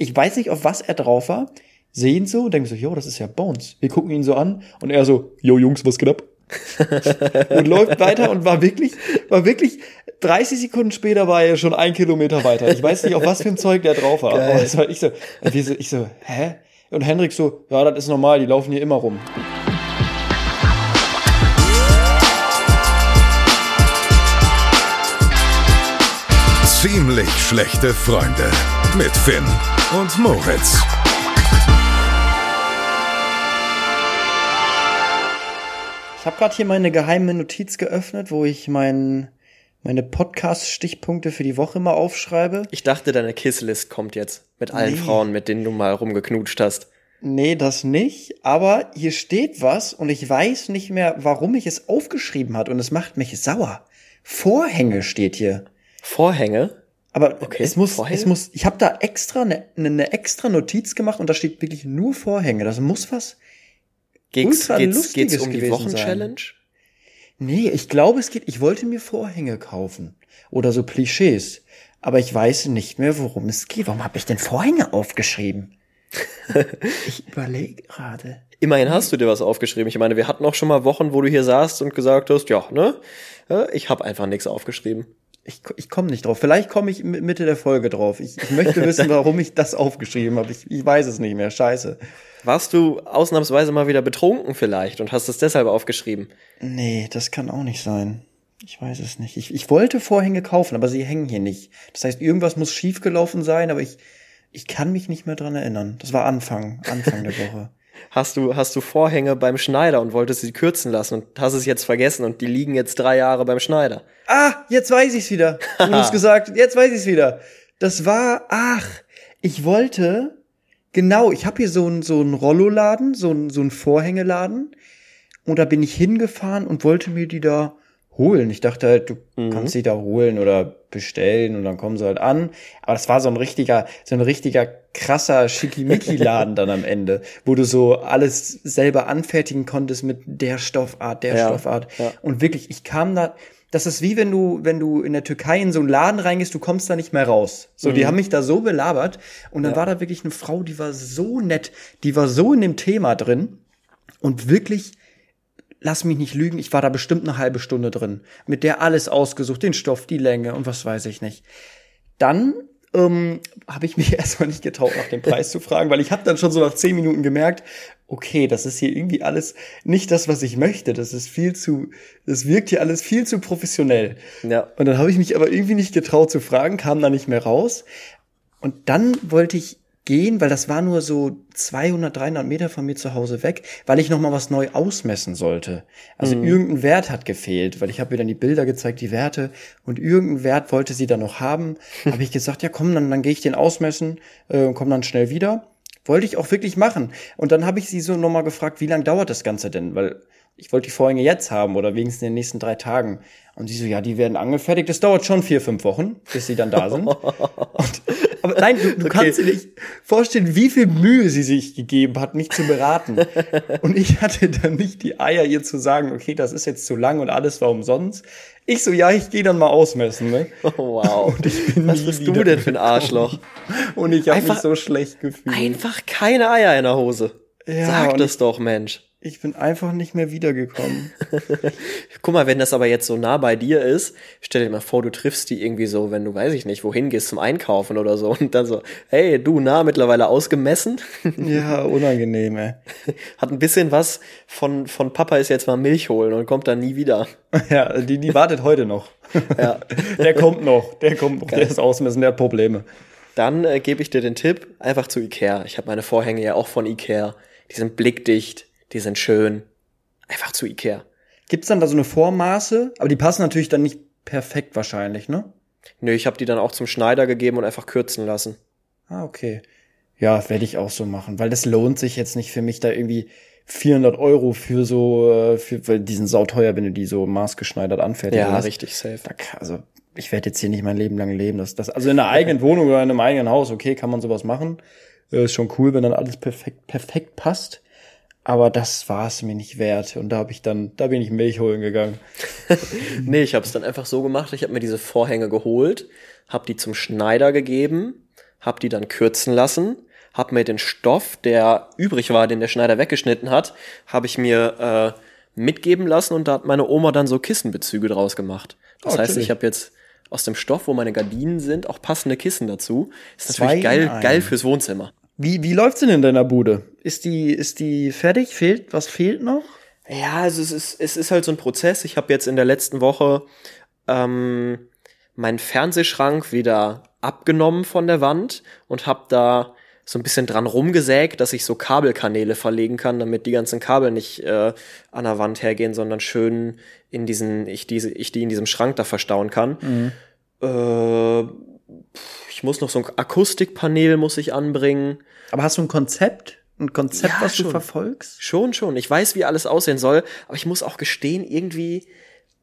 Ich weiß nicht, auf was er drauf war. Sehen so, denken so, jo, das ist ja Bones. Wir gucken ihn so an und er so, jo Jungs, was geht ab? und läuft weiter und war wirklich, war wirklich 30 Sekunden später war er schon ein Kilometer weiter. Ich weiß nicht, auf was für ein Zeug der drauf war. Aber das war ich so, ich so, hä? Und Hendrik so, ja, das ist normal, die laufen hier immer rum. Ziemlich schlechte Freunde mit Finn und Moritz. Ich habe gerade hier meine geheime Notiz geöffnet, wo ich mein, meine Podcast-Stichpunkte für die Woche mal aufschreibe. Ich dachte, deine Kisslist kommt jetzt mit allen nee. Frauen, mit denen du mal rumgeknutscht hast. Nee, das nicht. Aber hier steht was und ich weiß nicht mehr, warum ich es aufgeschrieben hat und es macht mich sauer. Vorhänge steht hier. Vorhänge? Aber okay, es muss, Vorhänge? es muss, ich habe da extra eine, eine extra Notiz gemacht und da steht wirklich nur Vorhänge. Das muss was Geht's, geht's, geht's um die Wochenchallenge? Nee, ich glaube, es geht, ich wollte mir Vorhänge kaufen. Oder so Klischees. Aber ich weiß nicht mehr, worum es geht. Warum habe ich denn Vorhänge aufgeschrieben? ich überlege gerade. Immerhin hast du dir was aufgeschrieben. Ich meine, wir hatten auch schon mal Wochen, wo du hier saßt und gesagt hast, ja, ne? Ich habe einfach nichts aufgeschrieben. Ich, ich komme nicht drauf. Vielleicht komme ich Mitte der Folge drauf. Ich, ich möchte wissen, warum ich das aufgeschrieben habe. Ich, ich weiß es nicht mehr. Scheiße. Warst du ausnahmsweise mal wieder betrunken vielleicht und hast es deshalb aufgeschrieben? Nee, das kann auch nicht sein. Ich weiß es nicht. Ich, ich wollte Vorhänge kaufen, aber sie hängen hier nicht. Das heißt, irgendwas muss schiefgelaufen sein, aber ich, ich kann mich nicht mehr dran erinnern. Das war Anfang, Anfang der Woche. Hast du, hast du Vorhänge beim Schneider und wolltest sie kürzen lassen und hast es jetzt vergessen und die liegen jetzt drei Jahre beim Schneider? Ah, jetzt weiß ich's wieder. Du hast gesagt, jetzt weiß ich's wieder. Das war, ach, ich wollte, Genau, ich habe hier so einen so einen Rolloladen, so einen so einen Vorhängeladen und da bin ich hingefahren und wollte mir die da holen. Ich dachte halt, du mhm. kannst sie da holen oder bestellen und dann kommen sie halt an. Aber das war so ein richtiger, so ein richtiger krasser Schickimicki-Laden dann am Ende, wo du so alles selber anfertigen konntest mit der Stoffart, der ja, Stoffart. Ja. Und wirklich, ich kam da, das ist wie wenn du, wenn du in der Türkei in so einen Laden reingehst, du kommst da nicht mehr raus. So, mhm. die haben mich da so belabert. Und dann ja. war da wirklich eine Frau, die war so nett, die war so in dem Thema drin und wirklich, lass mich nicht lügen, ich war da bestimmt eine halbe Stunde drin. Mit der alles ausgesucht, den Stoff, die Länge und was weiß ich nicht. Dann ähm, habe ich mich erstmal nicht getraut, nach dem Preis zu fragen, weil ich habe dann schon so nach zehn Minuten gemerkt, okay, das ist hier irgendwie alles nicht das, was ich möchte. Das ist viel zu, das wirkt hier alles viel zu professionell. Ja. Und dann habe ich mich aber irgendwie nicht getraut zu fragen, kam da nicht mehr raus. Und dann wollte ich gehen, weil das war nur so 200, 300 Meter von mir zu Hause weg, weil ich noch mal was neu ausmessen sollte. Also mhm. irgendein Wert hat gefehlt, weil ich habe ihr dann die Bilder gezeigt, die Werte und irgendein Wert wollte sie dann noch haben. habe ich gesagt, ja komm, dann, dann gehe ich den ausmessen äh, und komm dann schnell wieder. Wollte ich auch wirklich machen. Und dann habe ich sie so noch mal gefragt, wie lange dauert das Ganze denn? Weil ich wollte die Vorhänge jetzt haben oder wenigstens in den nächsten drei Tagen. Und sie so, ja, die werden angefertigt. Das dauert schon vier, fünf Wochen, bis sie dann da sind. Und aber nein, du, du okay. kannst dir nicht vorstellen, wie viel Mühe sie sich gegeben hat, mich zu beraten. und ich hatte dann nicht die Eier, ihr zu sagen, okay, das ist jetzt zu lang und alles war umsonst. Ich so, ja, ich gehe dann mal ausmessen. Ne? Oh, wow. Was bist du denn für ein Arschloch? Und ich habe mich so schlecht gefühlt. Einfach keine Eier in der Hose. Ja, Sag das doch, Mensch. Ich bin einfach nicht mehr wiedergekommen. Guck mal, wenn das aber jetzt so nah bei dir ist, stell dir mal vor, du triffst die irgendwie so, wenn du, weiß ich nicht, wohin gehst zum Einkaufen oder so und dann so, hey, du, nah, mittlerweile ausgemessen? ja, unangenehm, ey. Hat ein bisschen was von, von Papa ist jetzt mal Milch holen und kommt dann nie wieder. Ja, die, die wartet heute noch. ja. Der kommt noch, der kommt noch, Geil. der ist ausmessen, der hat Probleme. Dann äh, gebe ich dir den Tipp, einfach zu Ikea. Ich habe meine Vorhänge ja auch von Ikea. Die sind blickdicht die sind schön. Einfach zu Ikea. Gibt's dann da so eine Vormaße? Aber die passen natürlich dann nicht perfekt wahrscheinlich, ne? Nö, ich habe die dann auch zum Schneider gegeben und einfach kürzen lassen. Ah, okay. Ja, werde ich auch so machen, weil das lohnt sich jetzt nicht für mich da irgendwie 400 Euro für so, äh, für, weil die sind sauteuer, wenn du die so maßgeschneidert anfertigst. Ja, richtig safe. Also ich werde jetzt hier nicht mein Leben lang leben. Das, das, also in einer eigenen Wohnung oder in einem eigenen Haus, okay, kann man sowas machen. Äh, ist schon cool, wenn dann alles perfekt, perfekt passt. Aber das war es mir nicht wert. Und da habe ich dann, da bin ich Milch holen gegangen. nee, ich habe es dann einfach so gemacht. Ich habe mir diese Vorhänge geholt, habe die zum Schneider gegeben, hab die dann kürzen lassen, hab mir den Stoff, der übrig war, den der Schneider weggeschnitten hat, habe ich mir äh, mitgeben lassen und da hat meine Oma dann so Kissenbezüge draus gemacht. Das Oh, heißt, ich habe jetzt aus dem Stoff, wo meine Gardinen sind, auch passende Kissen dazu. Ist Zwei natürlich geil, geil fürs Wohnzimmer. Wie, wie läuft's denn in deiner Bude? Ist die, ist die fertig? Fehlt, was fehlt noch? Ja, also es ist, es ist halt so ein Prozess. Ich habe jetzt in der letzten Woche ähm, meinen Fernsehschrank wieder abgenommen von der Wand und habe da so ein bisschen dran rumgesägt, dass ich so Kabelkanäle verlegen kann, damit die ganzen Kabel nicht äh, an der Wand hergehen, sondern schön in diesen, ich diese, ich die in diesem Schrank da verstauen kann. Äh, ich muss noch so ein Akustikpanel muss ich anbringen. Aber hast du ein Konzept? Ein Konzept, Ja, was du schon. verfolgst? Schon, schon. Ich weiß, wie alles aussehen soll, aber ich muss auch gestehen, irgendwie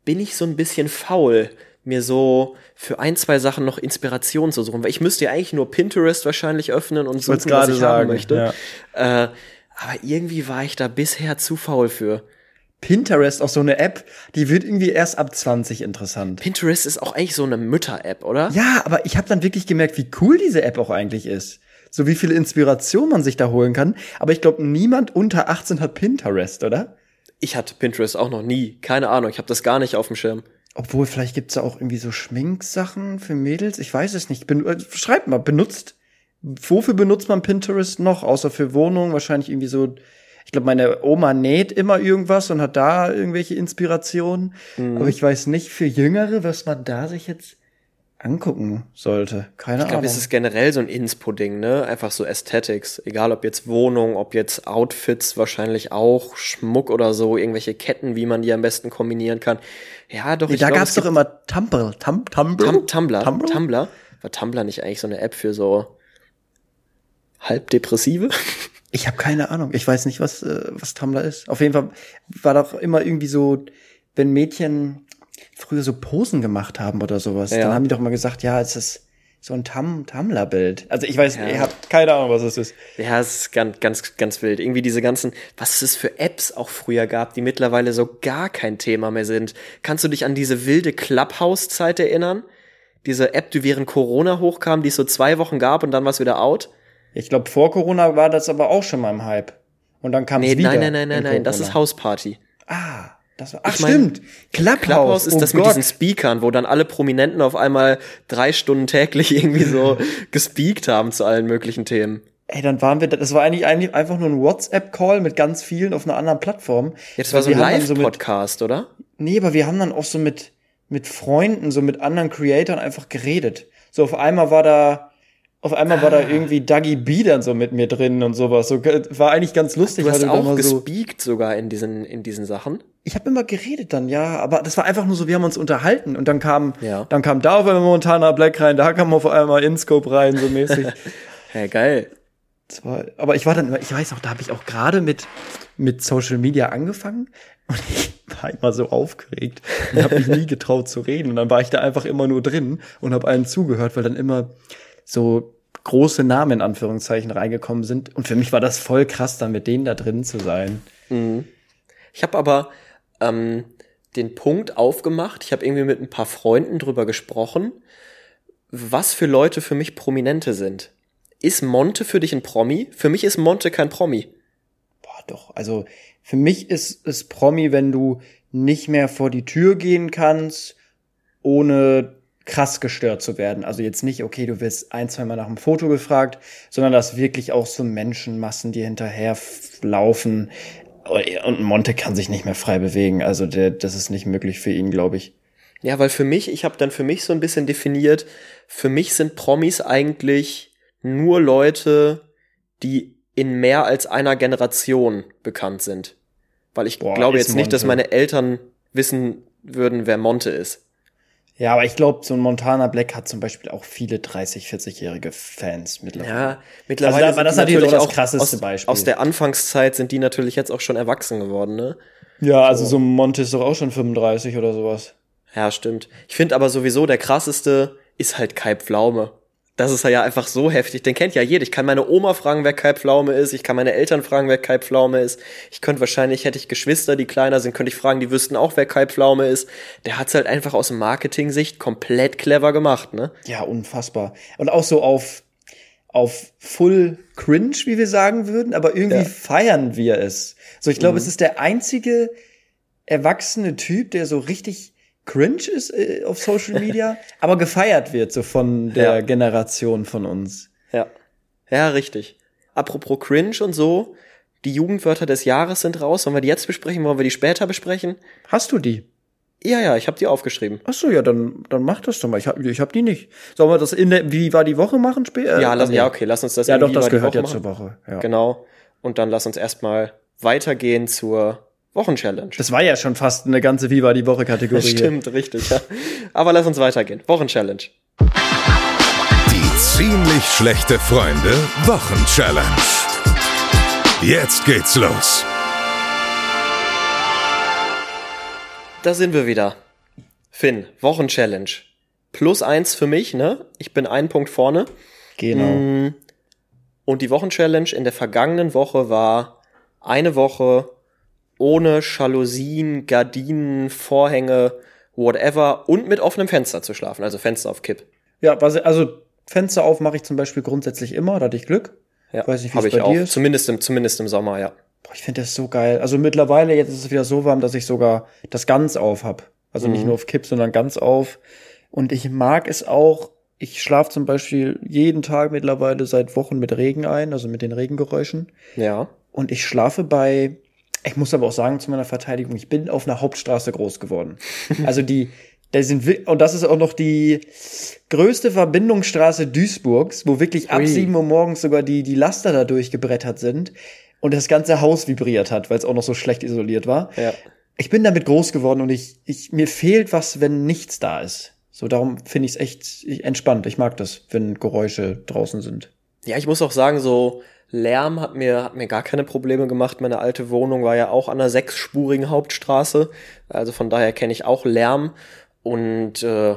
bin ich so ein bisschen faul, mir so für ein, zwei Sachen noch Inspiration zu suchen. Weil ich müsste ja eigentlich nur Pinterest wahrscheinlich öffnen und suchen, was gerade ich sagen, haben möchte. ja. Äh, aber irgendwie war ich da bisher zu faul für. Pinterest, auch so eine App, die wird irgendwie erst ab 20 interessant. Pinterest ist auch eigentlich so eine Mütter-App, oder? Ja, aber ich habe dann wirklich gemerkt, wie cool diese App auch eigentlich ist. So wie viel Inspiration man sich da holen kann. Aber ich glaube, niemand unter 18 hat Pinterest, oder? Ich hatte Pinterest auch noch nie. Keine Ahnung, ich habe das gar nicht auf dem Schirm. Obwohl, vielleicht gibt's da auch irgendwie so Schminksachen für Mädels. Ich weiß es nicht. Ben äh, schreibt mal, benutzt. Wofür benutzt man Pinterest noch? Außer für Wohnungen? Wahrscheinlich irgendwie so. Ich glaube, meine Oma näht immer irgendwas und hat da irgendwelche Inspirationen. Aber ich weiß nicht für Jüngere, was man da sich jetzt angucken sollte. Keine Ich glaube, Ahnung. es ist generell so ein Inspo-Ding, ne? Einfach so Aesthetics. Egal ob jetzt Wohnung, ob jetzt Outfits, wahrscheinlich auch Schmuck oder so, irgendwelche Ketten, wie man die am besten kombinieren kann. Ja, doch, nee, ich da glaub, gab's es doch immer Tumblr. Tum Tumblr? Tum Tumblr. Tumblr? Tumblr. War Tumblr nicht eigentlich so eine App für so halbdepressive? Ich habe keine Ahnung. Ich weiß nicht, was, äh, was Tumblr ist. Auf jeden Fall war doch immer irgendwie so, wenn Mädchen früher so Posen gemacht haben oder sowas, Ja. dann haben die doch mal gesagt, ja, es ist so ein Tum Tumblr-Bild. Also ich weiß, Ja. ich habe keine Ahnung, was es ist. Ja, es ist ganz, ganz, ganz wild. Irgendwie diese ganzen, was es für Apps auch früher gab, die mittlerweile so gar kein Thema mehr sind. Kannst du dich an diese wilde Clubhouse-Zeit erinnern? Diese App, die während Corona hochkam, die es so zwei Wochen gab und dann war es wieder out? Ich glaube, vor Corona war das aber auch schon mal im Hype. Und dann kam Nee, es wieder. nein, nein, nein, nein, in nein, das ist Hausparty. Ah, das war, ach Ich mein, stimmt. Clubhouse. Clubhouse ist oh das Gott. mit diesen Speakern, wo dann alle Prominenten auf einmal drei Stunden täglich irgendwie so gespeakt haben zu allen möglichen Themen. Ey, dann waren wir, das war eigentlich, eigentlich einfach nur ein WhatsApp-Call mit ganz vielen auf einer anderen Plattform. Ja, Weil war so ein Live-Podcast, oder? Nee, aber wir haben dann auch so mit, mit Freunden, so mit anderen Creatoren einfach geredet. So auf einmal war da, auf einmal war da Ah. irgendwie Dougie B dann so mit mir drin und sowas. So, war eigentlich ganz lustig. Du hast da auch mal so, gespeakt sogar in diesen, in diesen Sachen. ich habe immer geredet dann, ja, aber das war einfach nur so, wir haben uns unterhalten und dann kam, Ja. dann kam da auf einmal Montana Black rein, da kam auf einmal InScope rein, so mäßig. Hä, geil. War, aber ich war dann, immer- ich weiß noch, da habe ich auch gerade mit mit Social Media angefangen und ich war immer so aufgeregt und habe mich nie getraut zu reden und dann war ich da einfach immer nur drin und habe allen zugehört, weil dann immer so große Namen in Anführungszeichen reingekommen sind und für mich war das voll krass, dann mit denen da drin zu sein. Ich habe aber ähm, den Punkt aufgemacht. Ich habe irgendwie mit ein paar Freunden drüber gesprochen, was für Leute für mich Prominente sind. Ist Monte für dich ein Promi? Für mich ist Monte kein Promi. Boah, doch, also für mich ist es Promi, wenn du nicht mehr vor die Tür gehen kannst, ohne krass gestört zu werden. Also jetzt nicht, okay, du wirst ein, zwei Mal nach einem Foto gefragt, sondern dass wirklich auch so Menschenmassen dir hinterher f- laufen. Und Monte kann sich nicht mehr frei bewegen. Also der, das ist nicht möglich für ihn, glaube ich. Ja, weil für mich, ich habe dann für mich so ein bisschen definiert, für mich sind Promis eigentlich nur Leute, die in mehr als einer Generation bekannt sind. Weil ich Boah, glaube jetzt nicht, dass Monte. meine Eltern wissen würden, wer Monte ist. Ja, aber ich glaube, so ein Montana Black hat zum Beispiel auch viele 30, 40-jährige Fans mittlerweile. Ja, mittlerweile Also da war das die natürlich auch das krasseste aus, Beispiel. Aus der Anfangszeit sind die natürlich jetzt auch schon erwachsen geworden, ne? Ja, also so ein Monte ist doch auch schon 35 oder sowas. Ja, stimmt. Ich finde aber sowieso, der krasseste ist halt Kai Pflaume. Das ist ja einfach so heftig. Den kennt ja jeder. Ich kann meine Oma fragen, wer Kai Pflaume ist. Ich kann meine Eltern fragen, wer Kai Pflaume ist. Ich könnte wahrscheinlich, hätte ich Geschwister, die kleiner sind, könnte ich fragen, die wüssten auch, wer Kai Pflaume ist. Der hat's halt einfach aus Marketing-Sicht komplett clever gemacht, ne? Ja, unfassbar. Und auch so auf, auf Full Cringe, wie wir sagen würden, aber irgendwie Ja. feiern wir es. So, ich glaube, es ist der einzige erwachsene Typ, der so richtig cringe ist äh, auf Social Media, aber gefeiert wird so von der Ja. Generation von uns. Ja. Ja, richtig. Apropos Cringe und so, die Jugendwörter des Jahres sind raus. Sollen wir die jetzt besprechen? Wollen wir die später besprechen? Hast du die? Ja, ja, ich habe die aufgeschrieben. Ach so, ja, dann dann mach das doch mal. Ich hab, ich hab die nicht. Sollen wir das in der wie war die Woche machen später? Ja, lass, ja, okay, lass uns das Ja, doch, das gehört ja zur. Woche. Ja. Genau. Und dann lass uns erstmal weitergehen zur Wochenchallenge. Das war ja schon fast eine ganze Wie war die Woche Kategorie. Stimmt, richtig, ja. Aber lass uns weitergehen. Wochenchallenge. Die ziemlich schlechte Freunde Wochenchallenge. Jetzt geht's los. Da sind wir wieder. Finn, Wochenchallenge. Plus eins für mich, ne? Ich bin einen Punkt vorne. Genau. Mm, Und die Wochenchallenge in der vergangenen Woche war eine Woche ohne Jalousien, Gardinen, Vorhänge, whatever und mit offenem Fenster zu schlafen, also Fenster auf Kipp. Ja, also Fenster auf mache ich zum Beispiel grundsätzlich immer, da hatte ich Glück. Ja, Weiß nicht, wie es ich bei auch. dir ist. Zumindest im, zumindest im Sommer, ja. Boah, ich finde das so geil. Also mittlerweile, jetzt ist es wieder so warm, dass ich sogar das ganz auf hab. Also nicht nur auf Kipp, sondern ganz auf. Und ich mag es auch, ich schlafe zum Beispiel jeden Tag mittlerweile seit Wochen mit Regen ein, also mit den Regengeräuschen. Ja. Und ich schlafe bei, ich muss aber auch sagen zu meiner Verteidigung, ich bin auf einer Hauptstraße groß geworden. Also die, da sind, und das ist auch noch die größte Verbindungsstraße Duisburgs, wo wirklich ab Ui. 7 Uhr morgens sogar die, die Laster da durchgebrettert sind und das ganze Haus vibriert hat, weil es auch noch so schlecht isoliert war. Ja. Ich bin damit groß geworden und ich, ich, mir fehlt was, wenn nichts da ist. So, darum finde ich es echt entspannt. Ich mag das, wenn Geräusche draußen sind. Ja, ich muss auch sagen, so Lärm hat mir, hat mir gar keine Probleme gemacht. Meine alte Wohnung war ja auch an einer sechsspurigen Hauptstraße. Also von daher kenne ich auch Lärm. Und äh,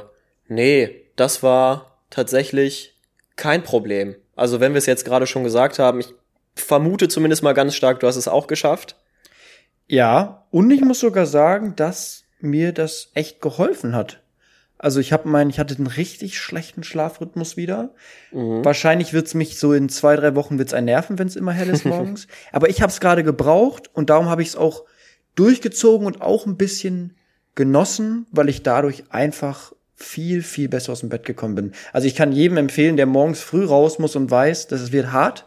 nee, das war tatsächlich kein Problem. Also wenn wir es jetzt gerade schon gesagt haben, ich vermute zumindest mal ganz stark, du hast es auch geschafft. Ja, und ich muss sogar sagen, dass mir das echt geholfen hat. Also ich habe meinen, ich hatte einen richtig schlechten Schlafrhythmus wieder. Wahrscheinlich wird's mich so in zwei, drei Wochen wird's ein nerven, wenn es immer hell ist morgens. Aber ich habe es gerade gebraucht und darum habe ich es auch durchgezogen und auch ein bisschen genossen, weil ich dadurch einfach viel, viel besser aus dem Bett gekommen bin. Also ich kann jedem empfehlen, der morgens früh raus muss und weiß, dass es wird hart,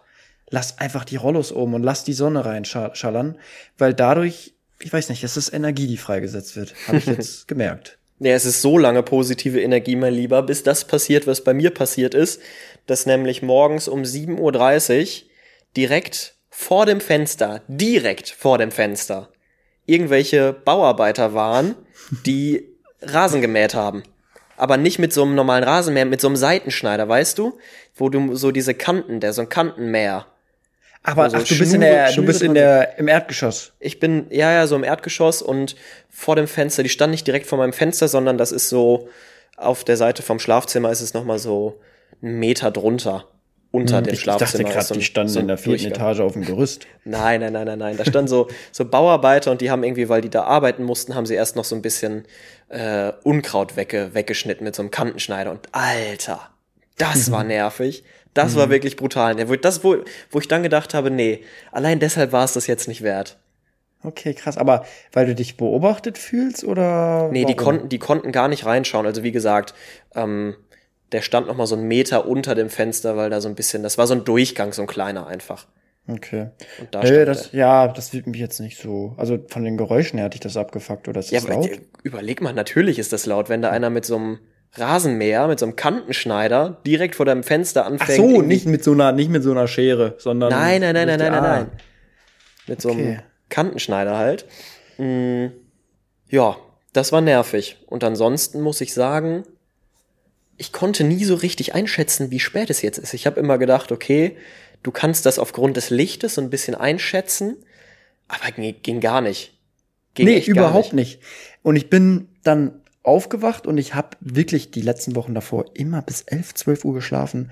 lass einfach die Rollos oben und lass die Sonne reinschallern, weil dadurch, ich weiß nicht, es ist Energie, die freigesetzt wird. Habe ich jetzt gemerkt. Ja, es ist so lange positive Energie, mein Lieber, bis das passiert, was bei mir passiert ist, dass nämlich morgens um 7.30 Uhr direkt vor dem Fenster, direkt vor dem Fenster, irgendwelche Bauarbeiter waren, die Rasen gemäht haben. Aber nicht mit so einem normalen Rasenmäher, mit so einem Seitenschneider, weißt du? Wo du so diese Kanten, der so ein Kantenmäher. Aber Also ach, du bist in der, du bist in der, im Erdgeschoss. Ich bin, ja, ja, so im Erdgeschoss und vor dem Fenster, die stand nicht direkt vor meinem Fenster, sondern das ist so, auf der Seite vom Schlafzimmer ist es nochmal so einen Meter drunter. Unter dem Hm, Ich dachte Schlafzimmer. gerade, so die standen so in der vierten. Etage auf dem Gerüst. Nein, nein, nein, nein, nein. Da standen so, so Bauarbeiter und die haben irgendwie, weil die da arbeiten mussten, haben sie erst noch so ein bisschen äh, Unkraut wegge weggeschnitten mit so einem Kantenschneider. Und Alter, das war nervig. Das war wirklich brutal. Das, wo, wo ich dann gedacht habe, nee, allein deshalb war es das jetzt nicht wert. Okay, krass. Aber weil du dich beobachtet fühlst oder? Nee, die warum? konnten, die konnten gar nicht reinschauen. Also wie gesagt, ähm, der stand noch mal so einen Meter unter dem Fenster, weil da so ein bisschen, das war so ein Durchgang, so ein kleiner einfach. Okay. Und da stand das, der. ja, das wird mich jetzt nicht so. Also von den Geräuschen her hatte ich das abgefuckt oder ist Ja, das aber laut? überleg mal, natürlich ist das laut, wenn da einer mit so einem Rasenmäher, mit so einem Kantenschneider direkt vor deinem Fenster Ach anfängt. so, irgendwie- nicht mit so einer, nicht mit so einer Schere, sondern. Nein, nein, nein, nein, nein, nein, Ah. nein. Mit so einem Okay. Kantenschneider halt. Mm, ja, das war nervig. Und ansonsten muss ich sagen, ich konnte nie so richtig einschätzen, wie spät es jetzt ist. Ich habe immer gedacht, okay, du kannst das aufgrund des Lichtes so ein bisschen einschätzen, aber ging, ging gar nicht. Ging Nee, überhaupt nicht. Und ich bin dann aufgewacht und ich habe wirklich die letzten Wochen davor immer bis 11, 12 Uhr geschlafen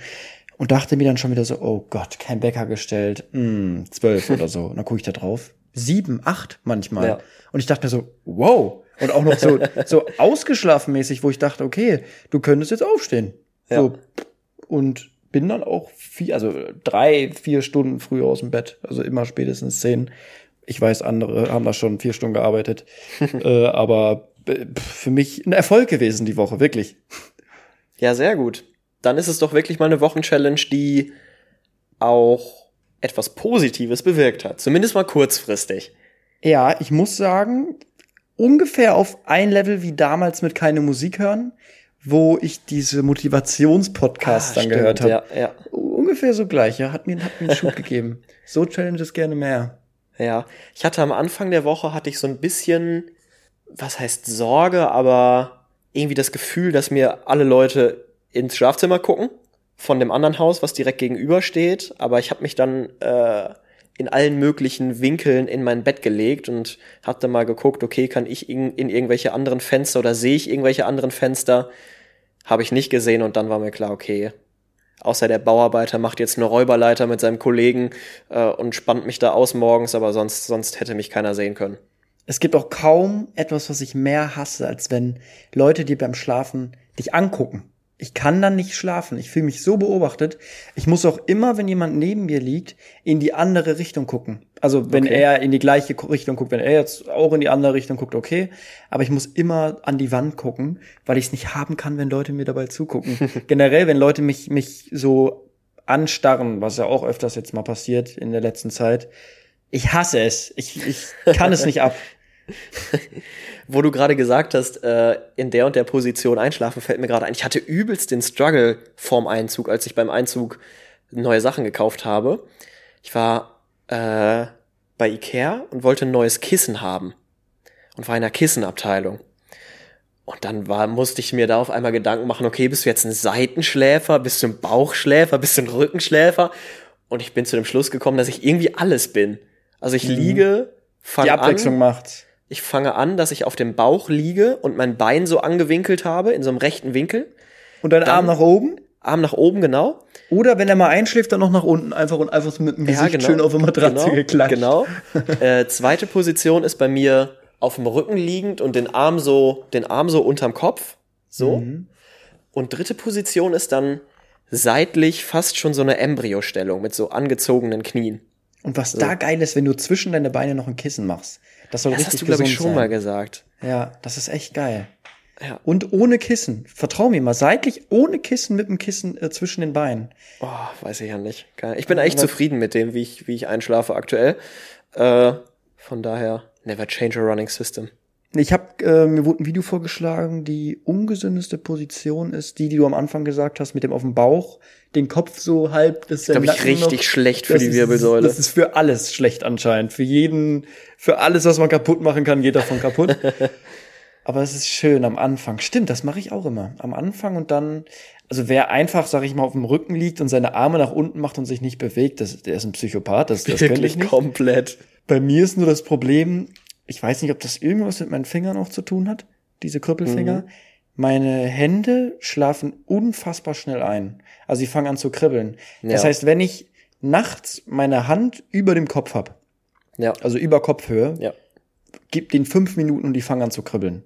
und dachte mir dann schon wieder so, oh Gott, kein Wecker gestellt, hm, 12 oder so. Und dann gucke ich da drauf. Sieben, acht manchmal. Ja. Und ich dachte mir so, wow. Und auch noch so, so ausgeschlafen mäßig, wo ich dachte, okay, du könntest jetzt aufstehen. Ja. So. Und bin dann auch vier, also drei, vier Stunden früher aus dem Bett. Also immer spätestens zehn. Ich weiß, andere haben da schon vier Stunden gearbeitet. äh, aber für mich ein Erfolg gewesen die Woche, wirklich. Ja, sehr gut. Dann ist es doch wirklich mal eine Wochenchallenge, die auch etwas Positives bewirkt hat. Zumindest mal kurzfristig. Ja, ich muss sagen, ungefähr auf ein Level wie damals mit keine Musik hören, wo ich diese Motivationspodcasts Ah, dann gehört habe. Ja, ja. Ungefähr so gleich, ja, hat mir, hat mir einen Schub gegeben. So Challenges gerne mehr. Ja, ich hatte am Anfang der Woche hatte ich so ein bisschen, was heißt Sorge, aber irgendwie das Gefühl, dass mir alle Leute ins Schlafzimmer gucken von dem anderen Haus, was direkt gegenüber steht. Aber ich habe mich dann äh, in allen möglichen Winkeln in mein Bett gelegt und habe dann mal geguckt, okay, kann ich in, in irgendwelche anderen Fenster oder sehe ich irgendwelche anderen Fenster? Habe ich nicht gesehen und dann war mir klar, okay, außer der Bauarbeiter macht jetzt eine Räuberleiter mit seinem Kollegen äh, und spannt mich da aus morgens, aber sonst, sonst hätte mich keiner sehen können. Es gibt auch kaum etwas, was ich mehr hasse, als wenn Leute dir beim Schlafen dich angucken. Ich kann dann nicht schlafen. Ich fühle mich so beobachtet. Ich muss auch immer, wenn jemand neben mir liegt, in die andere Richtung gucken. Also wenn Okay. er in die gleiche Richtung guckt, wenn er jetzt auch in die andere Richtung guckt, okay. Aber ich muss immer an die Wand gucken, weil ich es nicht haben kann, wenn Leute mir dabei zugucken. Generell, wenn Leute mich, mich so anstarren, was ja auch öfters jetzt mal passiert in der letzten Zeit. Ich hasse es. Ich, ich kann es nicht ab. Wo du gerade gesagt hast, äh, in der und der Position einschlafen, fällt mir gerade ein, ich hatte übelst den Struggle vorm Einzug, als ich beim Einzug neue Sachen gekauft habe. Ich war äh, bei Ikea und wollte ein neues Kissen haben und war in der Kissenabteilung. Und dann war, musste ich mir da auf einmal Gedanken machen, okay, bist du jetzt ein Seitenschläfer, bist du ein Bauchschläfer, bist du ein Rückenschläfer? Und ich bin zu dem Schluss gekommen, dass ich irgendwie alles bin. Also ich liege, fange Die Abwechslung an, macht. ich fange an, dass ich auf dem Bauch liege und mein Bein so angewinkelt habe, in so einem rechten Winkel. Und dein Arm nach oben. Arm nach oben, genau. Oder wenn er mal einschläft, dann noch nach unten. Einfach und einfach so mit dem Gesicht schön auf der Matratze genau, geklatscht. Genau. äh, zweite Position ist bei mir auf dem Rücken liegend und den Arm so, den Arm so unterm Kopf. So. Mhm. Und dritte Position ist dann seitlich fast schon so eine Embryostellung mit so angezogenen Knien. Und was da geil ist, wenn du zwischen deine Beine noch ein Kissen machst. Das soll Das richtig hast du, glaube ich, schon sein. mal gesagt. Ja, das ist echt geil. Ja. Und ohne Kissen. Vertrau mir mal, seitlich ohne Kissen mit dem Kissen äh, zwischen den Beinen. Oh, weiß ich ja nicht. Geil. Ich bin echt zufrieden mit dem, wie ich, wie ich einschlafe aktuell. Äh, von daher, never change a running system. Ich habe äh, mir wurde ein Video vorgeschlagen, die ungesündeste Position ist die, die du am Anfang gesagt hast, mit dem auf dem Bauch, den Kopf so halb, das ist Glaub ich, richtig schlecht für die Wirbelsäule. Das ist für alles schlecht anscheinend. Für jeden, für alles, was man kaputt machen kann, geht davon kaputt. Aber es ist schön am Anfang. Stimmt, das mache ich auch immer. Am Anfang und dann, also wer einfach, sag ich mal, auf dem Rücken liegt und seine Arme nach unten macht und sich nicht bewegt, das, der ist ein Psychopath. Das, das könnte ich Wirklich nicht. komplett. Bei mir ist nur das Problem, ich weiß nicht, ob das irgendwas mit meinen Fingern auch zu tun hat, diese Krüppelfinger. Meine Hände schlafen unfassbar schnell ein. Also sie fangen an zu kribbeln. Das Ja. heißt, wenn ich nachts meine Hand über dem Kopf hab, Ja. also über Kopfhöhe, Ja. gib den fünf Minuten und die fangen an zu kribbeln.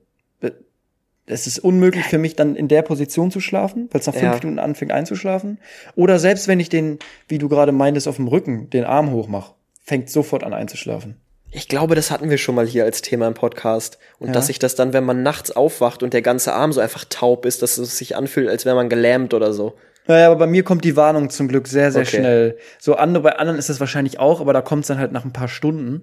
Es ist unmöglich für mich dann in der Position zu schlafen, weil es nach fünf Ja. Minuten anfängt einzuschlafen. Oder selbst wenn ich den, wie du gerade meintest, auf dem Rücken den Arm hochmache, fängt sofort an einzuschlafen. Ich glaube, das hatten wir schon mal hier als Thema im Podcast. Und Ja. dass sich das dann, wenn man nachts aufwacht und der ganze Arm so einfach taub ist, dass es sich anfühlt, als wäre man gelähmt oder so. Naja, aber bei mir kommt die Warnung zum Glück sehr, sehr Okay. schnell. So andere, bei anderen ist es wahrscheinlich auch, aber da kommt es dann halt nach ein paar Stunden.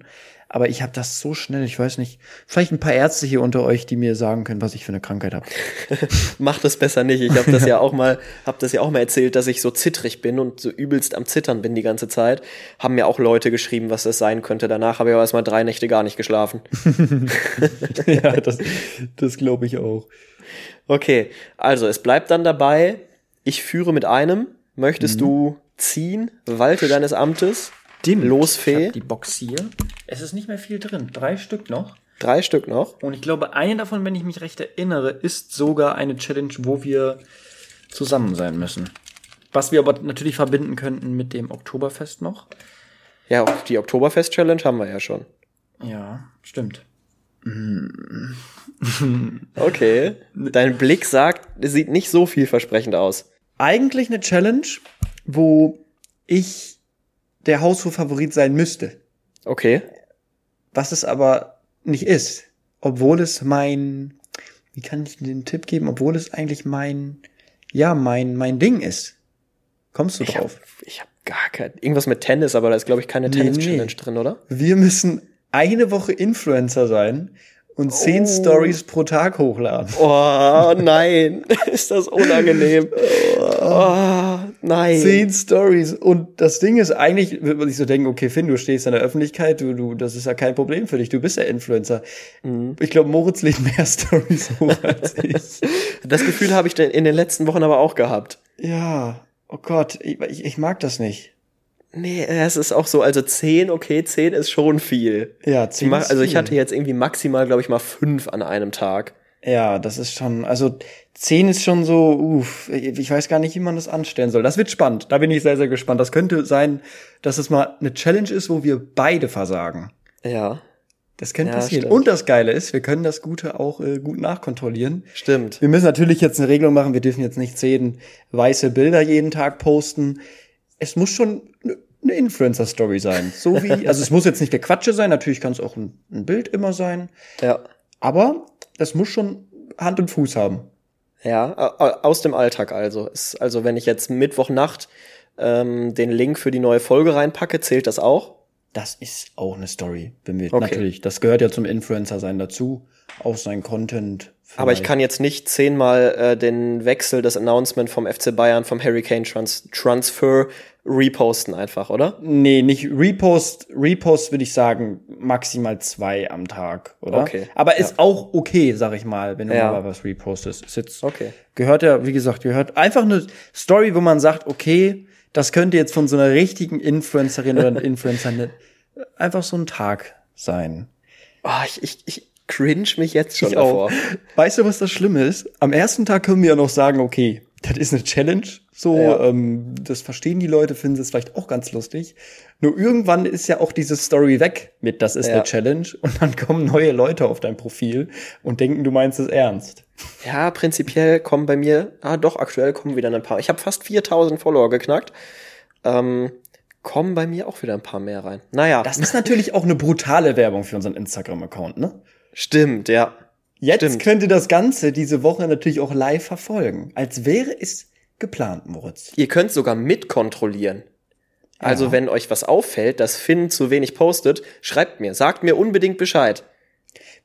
Aber ich habe das so schnell, ich weiß nicht, vielleicht ein paar Ärzte hier unter euch, die mir sagen können, was ich für eine Krankheit habe. Mach das besser nicht. Ich habe das ja auch mal, habe das ja auch mal erzählt, dass ich so zittrig bin und so übelst am Zittern bin die ganze Zeit. Haben mir auch Leute geschrieben, was das sein könnte. Danach habe ich aber erstmal drei Nächte gar nicht geschlafen. ja, das, das glaube ich auch. Okay, also es bleibt dann dabei, ich führe mit einem. Möchtest du ziehen? Walte deines Amtes. Los, Ich Fee. die Box hier. Es ist nicht mehr viel drin. Drei Stück noch. Drei Stück noch. Und ich glaube, eine davon, wenn ich mich recht erinnere, ist sogar eine Challenge, wo wir zusammen sein müssen. Was wir aber natürlich verbinden könnten mit dem Oktoberfest noch. Ja, die Oktoberfest-Challenge haben wir ja schon. Ja, stimmt. Okay. Dein Blick sagt, es sieht nicht so vielversprechend aus. Eigentlich eine Challenge, wo ich der Haushof-Favorit sein müsste. Okay. Was es aber nicht ist. Obwohl es mein, wie kann ich den Tipp geben? Obwohl es eigentlich mein, ja, mein, mein Ding ist. Kommst du Ich hab, drauf? ich hab gar kein, irgendwas mit Tennis, aber da ist, glaube ich, keine Nee, Tennis-Challenge nee. drin, oder? Wir müssen eine Woche Influencer sein und zehn Oh. Stories pro Tag hochladen. Oh, nein. ist das unangenehm. Oh, nein. Zehn Stories. Und das Ding ist eigentlich, würde man sich so denken, okay, Finn, du stehst in der Öffentlichkeit, du, du, das ist ja kein Problem für dich, du bist ja Influencer. Mhm. Ich glaube, Moritz lädt mehr Stories hoch als ich. Das Gefühl habe ich in den letzten Wochen aber auch gehabt. Ja, oh Gott, ich, ich, ich mag das nicht. Nee, es ist auch so, also 10, okay, 10 ist schon viel. Ja, Ich zehn mach, also ich hatte jetzt irgendwie maximal, glaube ich, mal fünf an einem Tag. Ja, das ist schon, also zehn ist schon so, uff, ich weiß gar nicht, wie man das anstellen soll. Das wird spannend. Da bin ich sehr, sehr gespannt. Das könnte sein, dass es mal eine Challenge ist, wo wir beide versagen. Ja, Das könnte Ja, passieren. stimmt. Und das Geile ist, wir können das Gute auch äh, gut nachkontrollieren. stimmt. Wir müssen natürlich jetzt eine Regelung machen. Wir dürfen jetzt nicht zehn weiße Bilder jeden Tag posten. Es muss schon eine- Influencer-Story sein. So wie, also es muss jetzt nicht der Quatsche sein. Natürlich kann es auch ein, ein Bild immer sein. Ja. Aber das muss schon Hand und Fuß haben. Ja, aus dem Alltag also. Ist, also wenn ich jetzt Mittwochnacht ähm, den Link für die neue Folge reinpacke, zählt das auch? Das ist auch eine Story. Wenn wir, Okay. Natürlich, das gehört ja zum Influencer-Sein dazu. Auch sein Content. Aber ich vielleicht. kann jetzt nicht zehnmal äh, den Wechsel, das Announcement vom FC Bayern, vom Hurricane Trans Transfer reposten einfach, oder? Nee, nicht Repost. Repost würde ich sagen, maximal zwei am Tag, oder? Okay. Aber ist auch okay, sag ich mal, wenn du Ja. mal was repostest. Ist jetzt, Okay. gehört ja, wie gesagt, gehört einfach eine Story, wo man sagt, okay, das könnte jetzt von so einer richtigen Influencerin oder Influencer einfach so ein Tag sein. Oh, ich, ich, ich cringe mich jetzt schon Ich auch. davor. Weißt du, was das Schlimme ist? Am ersten Tag können wir ja noch sagen, okay, das ist eine Challenge. So, Ja. ähm, das verstehen die Leute, finden es vielleicht auch ganz lustig. Nur irgendwann ist ja auch diese Story weg mit, das ist Ja. eine Challenge. Und dann kommen neue Leute auf dein Profil und denken, du meinst es ernst. Ja, prinzipiell kommen bei mir, ah doch, aktuell kommen wieder ein paar. Ich habe fast 4000 Follower geknackt. Ähm, kommen bei mir auch wieder ein paar mehr rein. Naja, Das ist natürlich auch eine brutale Werbung für unseren Instagram-Account, ne? stimmt, ja. Jetzt Stimmt. könnt ihr das Ganze diese Woche natürlich auch live verfolgen. Als wäre es geplant, Moritz. Ihr könnt sogar mitkontrollieren. Also wenn euch was auffällt, dass Finn zu wenig postet, schreibt mir, sagt mir unbedingt Bescheid.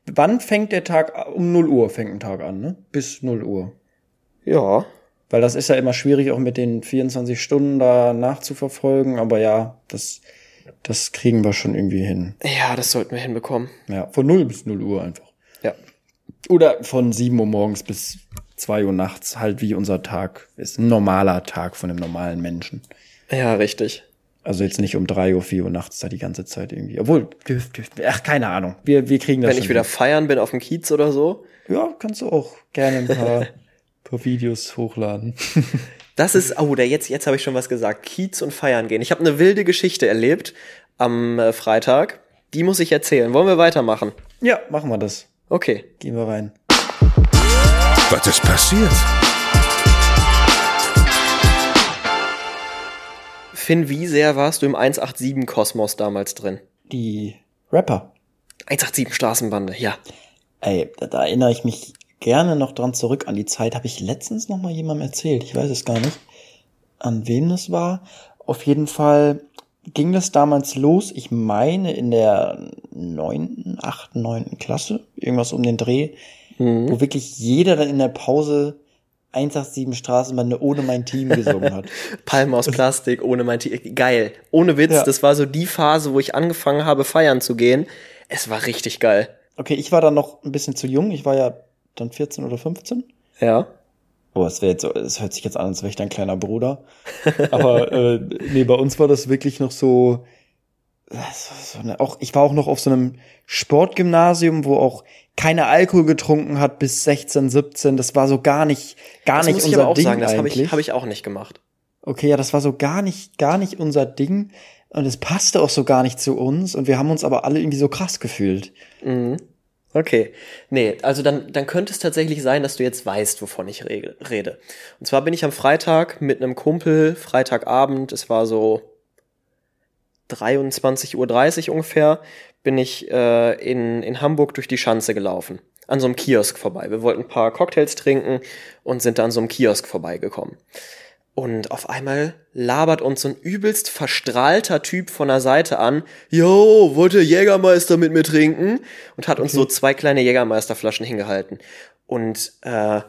Wann fängt der Tag, um 0 Uhr fängt ein Tag an, ne? Bis 0 Uhr. Ja, Weil das ist ja immer schwierig, auch mit den 24 Stunden da nachzuverfolgen. Aber ja, das, das kriegen wir schon irgendwie hin. ja, das sollten wir hinbekommen. Ja, von 0 bis 0 Uhr einfach. Oder von 7 Uhr morgens bis 2 Uhr nachts, halt wie unser Tag ist. Ein normaler Tag von einem normalen Menschen. Ja, richtig. Also jetzt nicht um 3 Uhr, 4 Uhr nachts da die ganze Zeit irgendwie. Obwohl, dürft, dürft, ach, keine Ahnung. Wir, wir kriegen das Wenn ich wieder hin. feiern bin auf dem Kiez oder so. Ja, kannst du auch gerne ein paar, paar Videos hochladen. Das ist, oh, da jetzt, jetzt habe ich schon was gesagt. Kiez und feiern gehen. Ich habe eine wilde Geschichte erlebt am äh, Freitag. Die muss ich erzählen. Wollen wir weitermachen? ja, machen wir das. Okay. Gehen wir rein. Was ist passiert? Finn, wie sehr warst du im 187-Kosmos damals drin? Die Rapper. 187 Straßenbande, ja. Ey, da, da erinnere ich mich gerne noch dran zurück an die Zeit. Habe ich letztens noch mal jemandem erzählt. Ich weiß es gar nicht, an wem das war. Auf jeden Fall ging das damals los. Ich meine in der neunten, achten, neunten Klasse, irgendwas um den Dreh, wo wirklich jeder dann in der Pause 187 Straßenbande ohne mein Team gesungen hat. Palmen aus Plastik, ohne mein T Geil. Ohne Witz, Ja. das war so die Phase, wo ich angefangen habe, feiern zu gehen. Es war richtig geil. Okay, ich war dann noch ein bisschen zu jung. Ich war ja dann 14 oder 15. Ja. Oh, es wäre jetzt es hört sich jetzt an, als wäre ich dein kleiner Bruder. Aber äh, nee, bei uns war das wirklich noch so. so eine, auch, ich war auch noch auf so einem Sportgymnasium, wo auch keiner Alkohol getrunken hat bis 16, 17. Das war so gar nicht, gar Das nicht muss ich unser aber auch Ding sagen, das habe ich, hab ich auch nicht gemacht. Okay, ja, das war so gar nicht, gar nicht unser Ding. Und es passte auch so gar nicht zu uns. Und wir haben uns aber alle irgendwie so krass gefühlt. Mhm. Okay. Nee, also dann, dann könnte es tatsächlich sein, dass du jetzt weißt, wovon ich re rede. Und zwar bin ich am Freitag mit einem Kumpel, Freitagabend, es war so 23.30 Uhr ungefähr, bin ich äh, in, in Hamburg durch die Schanze gelaufen. An so einem Kiosk vorbei. Wir wollten ein paar Cocktails trinken und sind da an so einem Kiosk vorbeigekommen. Und auf einmal labert uns so ein übelst verstrahlter Typ von der Seite an. Yo, wollte Jägermeister mit mir trinken? Und hat uns so zwei kleine Jägermeisterflaschen hingehalten. Und äh,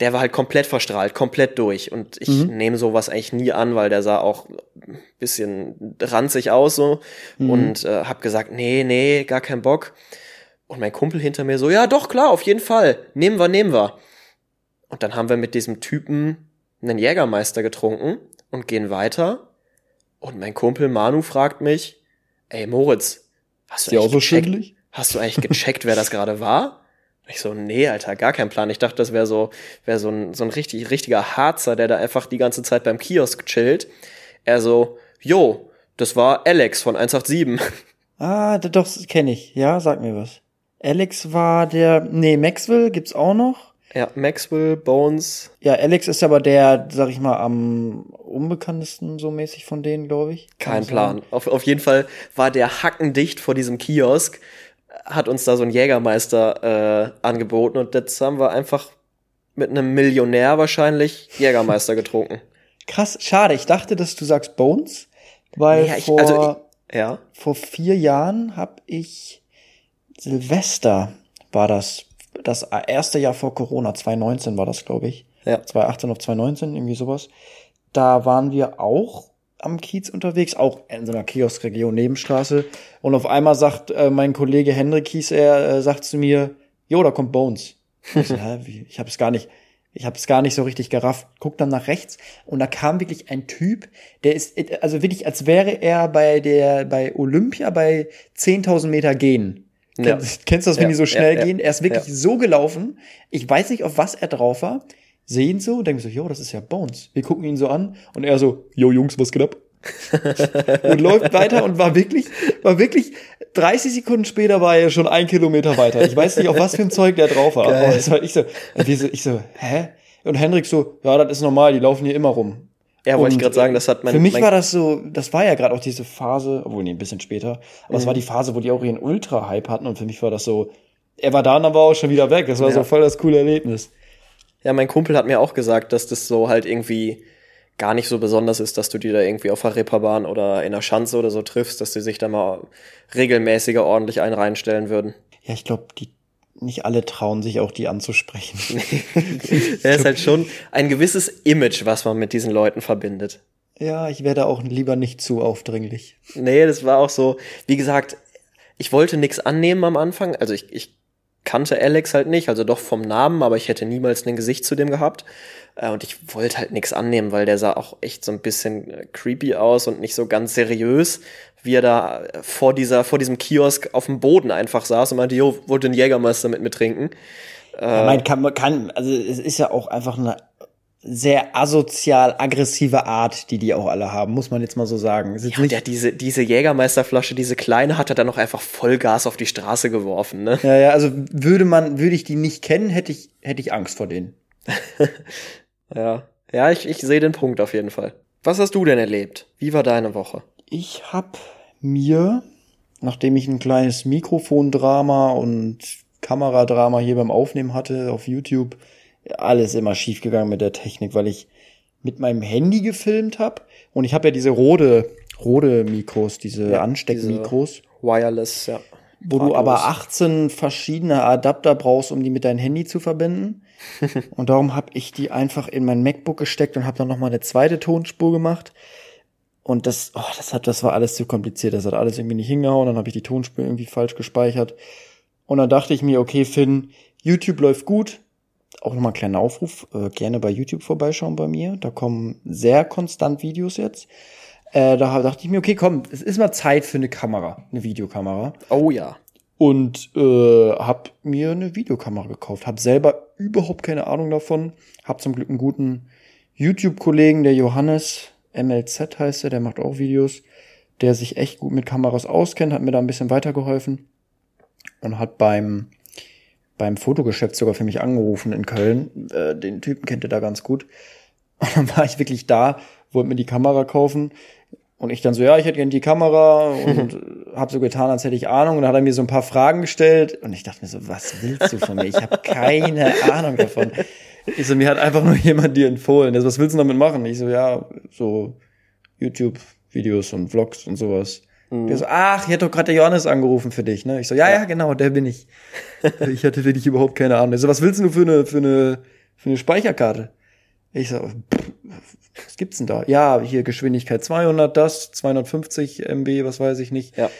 der war halt komplett verstrahlt, komplett durch. Und ich mhm. nehme sowas eigentlich nie an, weil der sah auch ein bisschen ranzig aus so. Mhm. Und äh, hab gesagt, nee, nee, gar kein Bock. Und mein Kumpel hinter mir so, ja doch, klar, auf jeden Fall. Nehmen wir, nehmen wir. Und dann haben wir mit diesem Typen einen Jägermeister getrunken und gehen weiter. Und mein Kumpel Manu fragt mich, ey Moritz, hast du, eigentlich so gecheckt, hast du eigentlich gecheckt, wer das gerade war? Ich so, nee, Alter, gar kein Plan. Ich dachte, das wäre so, wäre so ein, so ein richtig, richtiger Harzer, der da einfach die ganze Zeit beim Kiosk chillt. Er so, jo, das war Alex von 187. Ah, doch, kenne ich. Ja, sag mir was. Alex war der, nee, Maxwell gibt's auch noch. Ja, Maxwell, Bones. Ja, Alex ist aber der, sag ich mal, am unbekanntesten so mäßig von denen, glaube ich. Kein Plan. Auf, auf jeden Fall war der hackendicht vor diesem Kiosk, hat uns da so ein Jägermeister äh, angeboten und jetzt haben wir einfach mit einem Millionär wahrscheinlich Jägermeister getrunken. Krass, schade. Ich dachte, dass du sagst Bones, weil ja, ich, vor, also ich, ja. vor vier Jahren hab ich Silvester war das das erste Jahr vor Corona, 2019 war das, glaube ich. Ja. 2018 auf 2019, irgendwie sowas. Da waren wir auch am Kiez unterwegs, auch in so einer Kioskregion Nebenstraße. Und auf einmal sagt äh, mein Kollege Hendrik hieß er, äh, sagt zu mir, jo, da kommt Bones. Ich, so, ich habe es gar nicht, ich habe es gar nicht so richtig gerafft. Guck dann nach rechts und da kam wirklich ein Typ, der ist, also wirklich, als wäre er bei der, bei Olympia bei 10.000 Meter gehen. Ja. Kennst, du das, wenn ja, die so schnell ja, gehen? Er ist wirklich so gelaufen. Ich weiß nicht, auf was er drauf war. Sehe ihn so, denke so, jo, das ist ja Bones. Wir gucken ihn so an und er so, jo Jungs, was geht ab? und läuft weiter und war wirklich, war wirklich 30 Sekunden später war er schon ein Kilometer weiter. Ich weiß nicht, auf was für ein Zeug der drauf war. Aber das war ich so, ich so, hä? Und Hendrik so, ja, das ist normal, die laufen hier immer rum. Ja, wollte ich gerade sagen, das hat mein. Für mich mein war das so, das war ja gerade auch diese Phase, obwohl nee, ein bisschen später, aber es mhm. war die Phase, wo die auch ihren Ultra-Hype hatten und für mich war das so, er war da und dann war auch schon wieder weg. Das war ja. so voll das coole Erlebnis. Ja, mein Kumpel hat mir auch gesagt, dass das so halt irgendwie gar nicht so besonders ist, dass du die da irgendwie auf der Ripperbahn oder in der Schanze oder so triffst, dass die sich da mal regelmäßiger ordentlich einen reinstellen würden. Ja, ich glaube, die nicht alle trauen sich auch die anzusprechen. Er ist halt schon ein gewisses Image, was man mit diesen Leuten verbindet. Ja, ich werde auch lieber nicht zu aufdringlich. Nee, das war auch so, wie gesagt, ich wollte nichts annehmen am Anfang. Also ich, ich kannte Alex halt nicht, also doch vom Namen, aber ich hätte niemals ein Gesicht zu dem gehabt. Äh, und ich wollte halt nichts annehmen, weil der sah auch echt so ein bisschen äh, creepy aus und nicht so ganz seriös wie er da vor dieser, vor diesem Kiosk auf dem Boden einfach saß und meinte, jo, wollte den Jägermeister mit mir trinken. Ja, mein, kann, kann, also es ist ja auch einfach eine sehr asozial aggressive Art, die die auch alle haben, muss man jetzt mal so sagen. Ja, nicht der, diese, diese Jägermeisterflasche, diese kleine, hat er dann noch einfach Vollgas auf die Straße geworfen, ne? Ja, ja, also würde man, würde ich die nicht kennen, hätte ich, hätte ich Angst vor denen. ja. Ja, ich, ich sehe den Punkt auf jeden Fall. Was hast du denn erlebt? Wie war deine Woche? ich habe mir, nachdem ich ein kleines Mikrofondrama und Kameradrama hier beim Aufnehmen hatte auf YouTube, alles immer schief gegangen mit der Technik, weil ich mit meinem Handy gefilmt habe und ich habe ja diese Rode Rode Mikros, diese ja, Ansteckmikros, wireless, ja. Wo du aber 18 verschiedene Adapter brauchst, um die mit deinem Handy zu verbinden. und darum habe ich die einfach in mein MacBook gesteckt und habe dann noch mal eine zweite Tonspur gemacht. Und das, oh, das hat, das war alles zu kompliziert. Das hat alles irgendwie nicht hingehauen. Dann habe ich die Tonspur irgendwie falsch gespeichert. Und dann dachte ich mir, okay, Finn, YouTube läuft gut. Auch nochmal ein kleiner Aufruf. Äh, gerne bei YouTube vorbeischauen bei mir. Da kommen sehr konstant Videos jetzt. Äh, da dachte ich mir, okay, komm, es ist mal Zeit für eine Kamera, eine Videokamera. Oh ja. Und äh, hab mir eine Videokamera gekauft. Hab selber überhaupt keine Ahnung davon. Hab zum Glück einen guten YouTube-Kollegen, der Johannes, MLZ heißt er, der macht auch Videos, der sich echt gut mit Kameras auskennt, hat mir da ein bisschen weitergeholfen und hat beim beim Fotogeschäft sogar für mich angerufen in Köln. Äh, den Typen kennt ihr da ganz gut. Und dann war ich wirklich da, wollte mir die Kamera kaufen. Und ich dann so, ja, ich hätte gerne die Kamera und habe so getan, als hätte ich Ahnung. Und dann hat er mir so ein paar Fragen gestellt. Und ich dachte mir so, was willst du von mir? Ich habe keine Ahnung davon. Ich so, mir hat einfach nur jemand dir empfohlen. Also, was willst du damit machen? Ich so, ja, so YouTube-Videos und Vlogs und sowas. Mhm. Der so, ach, ich hätte doch gerade der Johannes angerufen für dich, ne? Ich so, ja, ja, genau, der bin ich. ich hatte wirklich überhaupt keine Ahnung. Der so, was willst du für eine, für eine, für eine Speicherkarte? Ich so, pff, was gibt's denn da? Ja, hier Geschwindigkeit 200, das, 250 MB, was weiß ich nicht. Ja.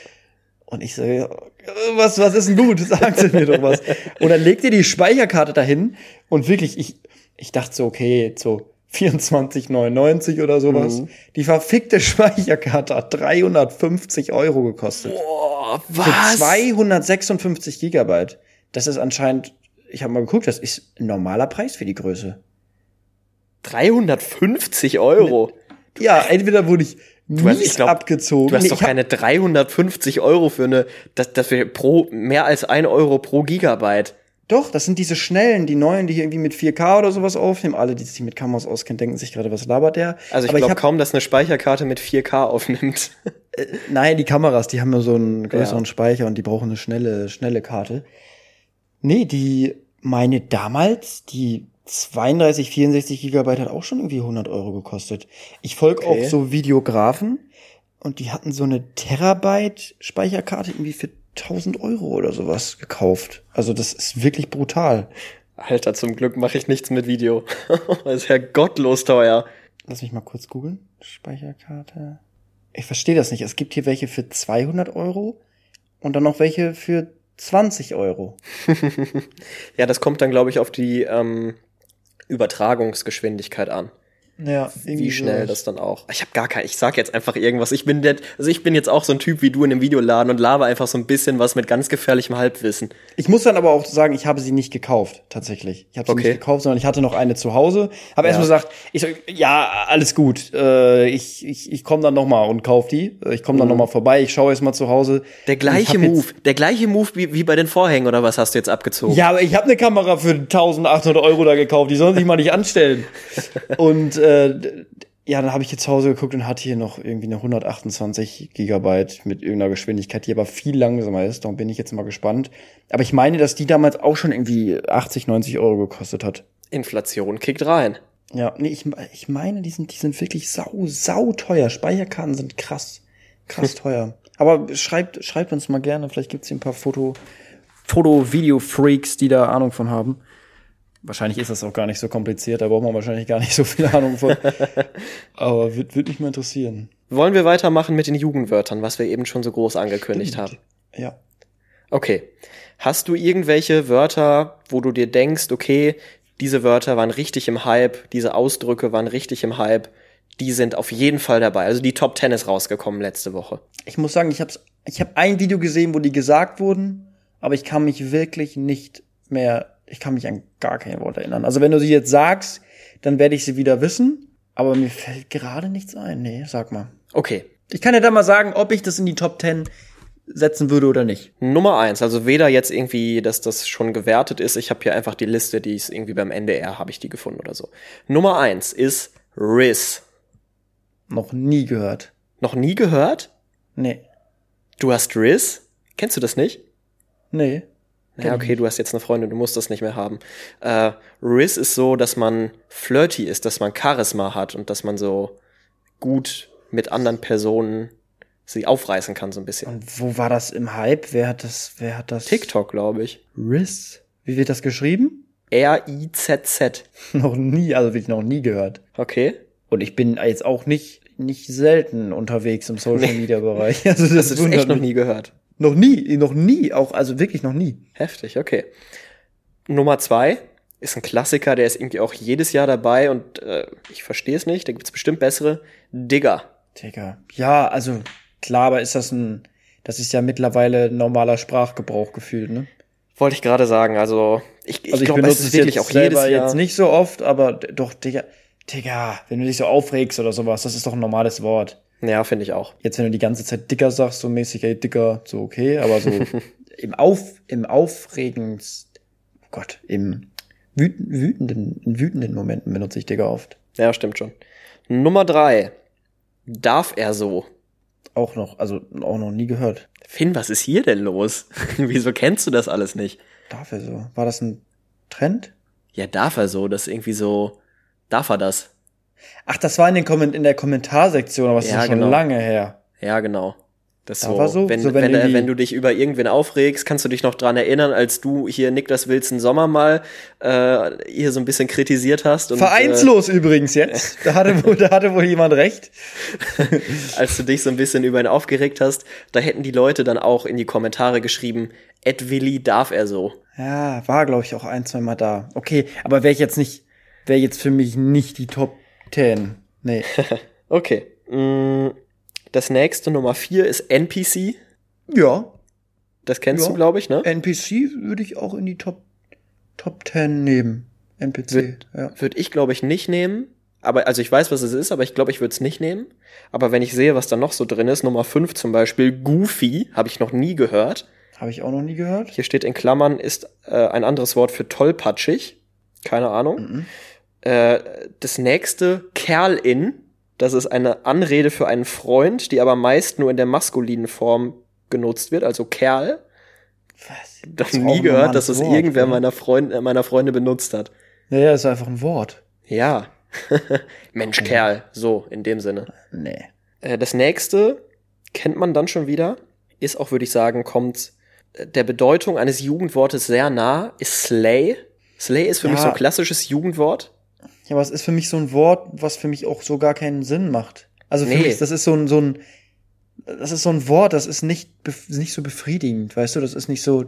Und ich so, was, was ist denn gut? Sagt sie mir doch was. Und dann legt ihr die Speicherkarte dahin und wirklich, ich, ich dachte so, okay, so 24,99 oder sowas. Mhm. Die verfickte Speicherkarte hat 350 Euro gekostet. Boah, was? Für 256 Gigabyte. Das ist anscheinend, ich habe mal geguckt, das ist ein normaler Preis für die Größe. 350 Euro? Ja, entweder wurde ich mies du hast, ich glaub, abgezogen. Du hast doch keine 350 Euro für eine, das, das wäre pro, mehr als ein Euro pro Gigabyte. Doch, das sind diese schnellen, die neuen, die hier irgendwie mit 4K oder sowas aufnehmen. Alle, die sich mit Kameras auskennen, denken sich gerade, was labert der? Also ich glaube kaum, dass eine Speicherkarte mit 4K aufnimmt. Äh, nein, die Kameras, die haben ja so einen größeren ja. Speicher und die brauchen eine schnelle, schnelle Karte. Nee, die, meine damals, die 32, 64 Gigabyte hat auch schon irgendwie 100 Euro gekostet. Ich folge okay. auch so Videografen und die hatten so eine Terabyte Speicherkarte irgendwie für 1000 Euro oder sowas gekauft. Also das ist wirklich brutal. Alter, zum Glück mache ich nichts mit Video. das ist ja gottlos teuer. Lass mich mal kurz googeln. Speicherkarte. Ich verstehe das nicht. Es gibt hier welche für 200 Euro und dann noch welche für 20 Euro. ja, das kommt dann, glaube ich, auf die ähm, Übertragungsgeschwindigkeit an. Ja, wie schnell so. das dann auch. Ich habe gar kein, ich sag jetzt einfach irgendwas. Ich bin der, also ich bin jetzt auch so ein Typ wie du in dem Videoladen und laber einfach so ein bisschen was mit ganz gefährlichem Halbwissen. Ich muss dann aber auch sagen, ich habe sie nicht gekauft, tatsächlich. Ich habe sie okay. nicht gekauft, sondern ich hatte noch eine zu Hause. Habe ja. erstmal gesagt, ich sag, ja, alles gut. Äh, ich ich, ich komme dann noch mal und kauf die. Ich komme dann mhm. noch mal vorbei. Ich schaue erst mal zu Hause. Der gleiche Move, der gleiche Move wie, wie bei den Vorhängen oder was hast du jetzt abgezogen? Ja, aber ich habe eine Kamera für 1800 Euro da gekauft. Die sollen sich mal nicht anstellen. und äh, ja, dann habe ich hier zu Hause geguckt und hatte hier noch irgendwie eine 128 Gigabyte mit irgendeiner Geschwindigkeit, die aber viel langsamer ist. Darum bin ich jetzt mal gespannt. Aber ich meine, dass die damals auch schon irgendwie 80, 90 Euro gekostet hat. Inflation kickt rein. Ja, nee, ich, ich meine, die sind, die sind wirklich sau, sau teuer. Speicherkarten sind krass, krass teuer. Aber schreibt, schreibt uns mal gerne, vielleicht gibt's hier ein paar Foto, Foto-Video-Freaks, die da Ahnung von haben. Wahrscheinlich ist das auch gar nicht so kompliziert, da braucht man wahrscheinlich gar nicht so viel Ahnung von. Aber würde würd mich mal interessieren. Wollen wir weitermachen mit den Jugendwörtern, was wir eben schon so groß angekündigt Stimmt. haben? Ja. Okay. Hast du irgendwelche Wörter, wo du dir denkst, okay, diese Wörter waren richtig im Hype, diese Ausdrücke waren richtig im Hype, die sind auf jeden Fall dabei. Also die Top Ten ist rausgekommen letzte Woche. Ich muss sagen, ich habe ich hab ein Video gesehen, wo die gesagt wurden, aber ich kann mich wirklich nicht mehr ich kann mich an gar kein Wort erinnern. Also wenn du sie jetzt sagst, dann werde ich sie wieder wissen, aber mir fällt gerade nichts ein. Nee, sag mal. Okay. Ich kann ja dann mal sagen, ob ich das in die Top 10 setzen würde oder nicht. Nummer eins, also weder jetzt irgendwie, dass das schon gewertet ist. Ich habe hier einfach die Liste, die ist irgendwie beim NDR, habe ich die gefunden oder so. Nummer eins ist Riz. Noch nie gehört. Noch nie gehört? Nee. Du hast Riz? Kennst du das nicht? Nee. Ja, okay, du hast jetzt eine Freundin, du musst das nicht mehr haben. Äh, Riz ist so, dass man flirty ist, dass man Charisma hat und dass man so gut mit anderen Personen sie aufreißen kann, so ein bisschen. Und wo war das im Hype? Wer hat das, wer hat das? TikTok, glaube ich. Riz? Wie wird das geschrieben? R-I-Z-Z. noch nie, also wirklich noch nie gehört. Okay. Und ich bin jetzt auch nicht, nicht selten unterwegs im Social Media Bereich. Also das, das ist echt noch nie gehört. Noch nie, noch nie, auch, also wirklich noch nie. Heftig, okay. Nummer zwei ist ein Klassiker, der ist irgendwie auch jedes Jahr dabei und äh, ich verstehe es nicht, da gibt's bestimmt bessere. Digger. Digger. Ja, also klar, aber ist das ein, das ist ja mittlerweile normaler Sprachgebrauch gefühlt, ne? Wollte ich gerade sagen, also ich, ich, also ich glaube, es ist wirklich auch jedes Jahr. jetzt nicht so oft, aber doch, Digga, Digga, wenn du dich so aufregst oder sowas, das ist doch ein normales Wort. Ja, finde ich auch. Jetzt, wenn du die ganze Zeit dicker sagst, so mäßig, ey, dicker, so okay, aber so im Auf, im Aufregens, oh Gott, im wüten- wütenden, in wütenden Momenten benutze ich Digga oft. Ja, stimmt schon. Nummer drei. Darf er so? Auch noch, also auch noch nie gehört. Finn, was ist hier denn los? Wieso kennst du das alles nicht? Darf er so? War das ein Trend? Ja, darf er so? Das ist irgendwie so, darf er das? Ach, das war in, den Komment in der Kommentarsektion, aber es Ja, ist schon genau. lange her. Ja, genau. Das Da so, war so- wenn, so, wenn, wenn wenn, du dich über irgendwen aufregst, kannst du dich noch dran erinnern, als du hier Niklas Wilson Sommer mal äh, hier so ein bisschen kritisiert hast. Und, Vereinslos übrigens jetzt. Da hatte, wohl, da hatte wohl jemand recht. Äh, als du dich so ein bisschen über ihn aufgeregt hast, da hätten die Leute dann auch in die Kommentare geschrieben, Ed Willi darf er so. Ja, war, glaube ich, auch ein, zwei Mal da. Okay, aber wäre ich jetzt nicht, wäre jetzt für mich nicht die Top 10. Nee. Okay. Mm, Das nächste, Nummer vier, ist NPC. ja, Das kennst Ja. du, glaube ich, ne? NPC würde ich auch in die Top, Top 10 nehmen. NPC, Wird- ja. Würde ich, glaube ich, nicht nehmen. Aber, also ich weiß, was es ist, aber ich glaube, ich würde es nicht nehmen. Aber wenn ich sehe, was da noch so drin ist, Nummer fünf zum Beispiel, Goofy, habe ich noch nie gehört. Habe ich auch noch nie gehört. Hier steht in Klammern, ist äh, ein anderes Wort für tollpatschig. Keine Ahnung. Mhm. Äh, das nächste, Kerl-in. Das ist eine Anrede für einen Freund, die aber meist nur in der maskulinen Form genutzt wird, also Kerl. Was? Das ist nie gehört, dass das normales Wort, irgendwer oder? meiner, Freund, äh, meiner Freunde benutzt hat. Naja, ist einfach ein Wort. Ja. Mensch, Kerl. So, in dem Sinne. Nee. Äh, das nächste kennt man dann schon wieder. Ist auch, würde ich sagen, kommt der Bedeutung eines Jugendwortes sehr nah, ist Slay. Slay ist für mich Ja. so ein klassisches Jugendwort. Ja, aber es ist für mich so ein Wort, was für mich auch so gar keinen Sinn macht. Also für Nee. mich, das ist so ein, so ein, das ist so ein Wort, das ist nicht, nicht so befriedigend, weißt du? Das ist nicht so,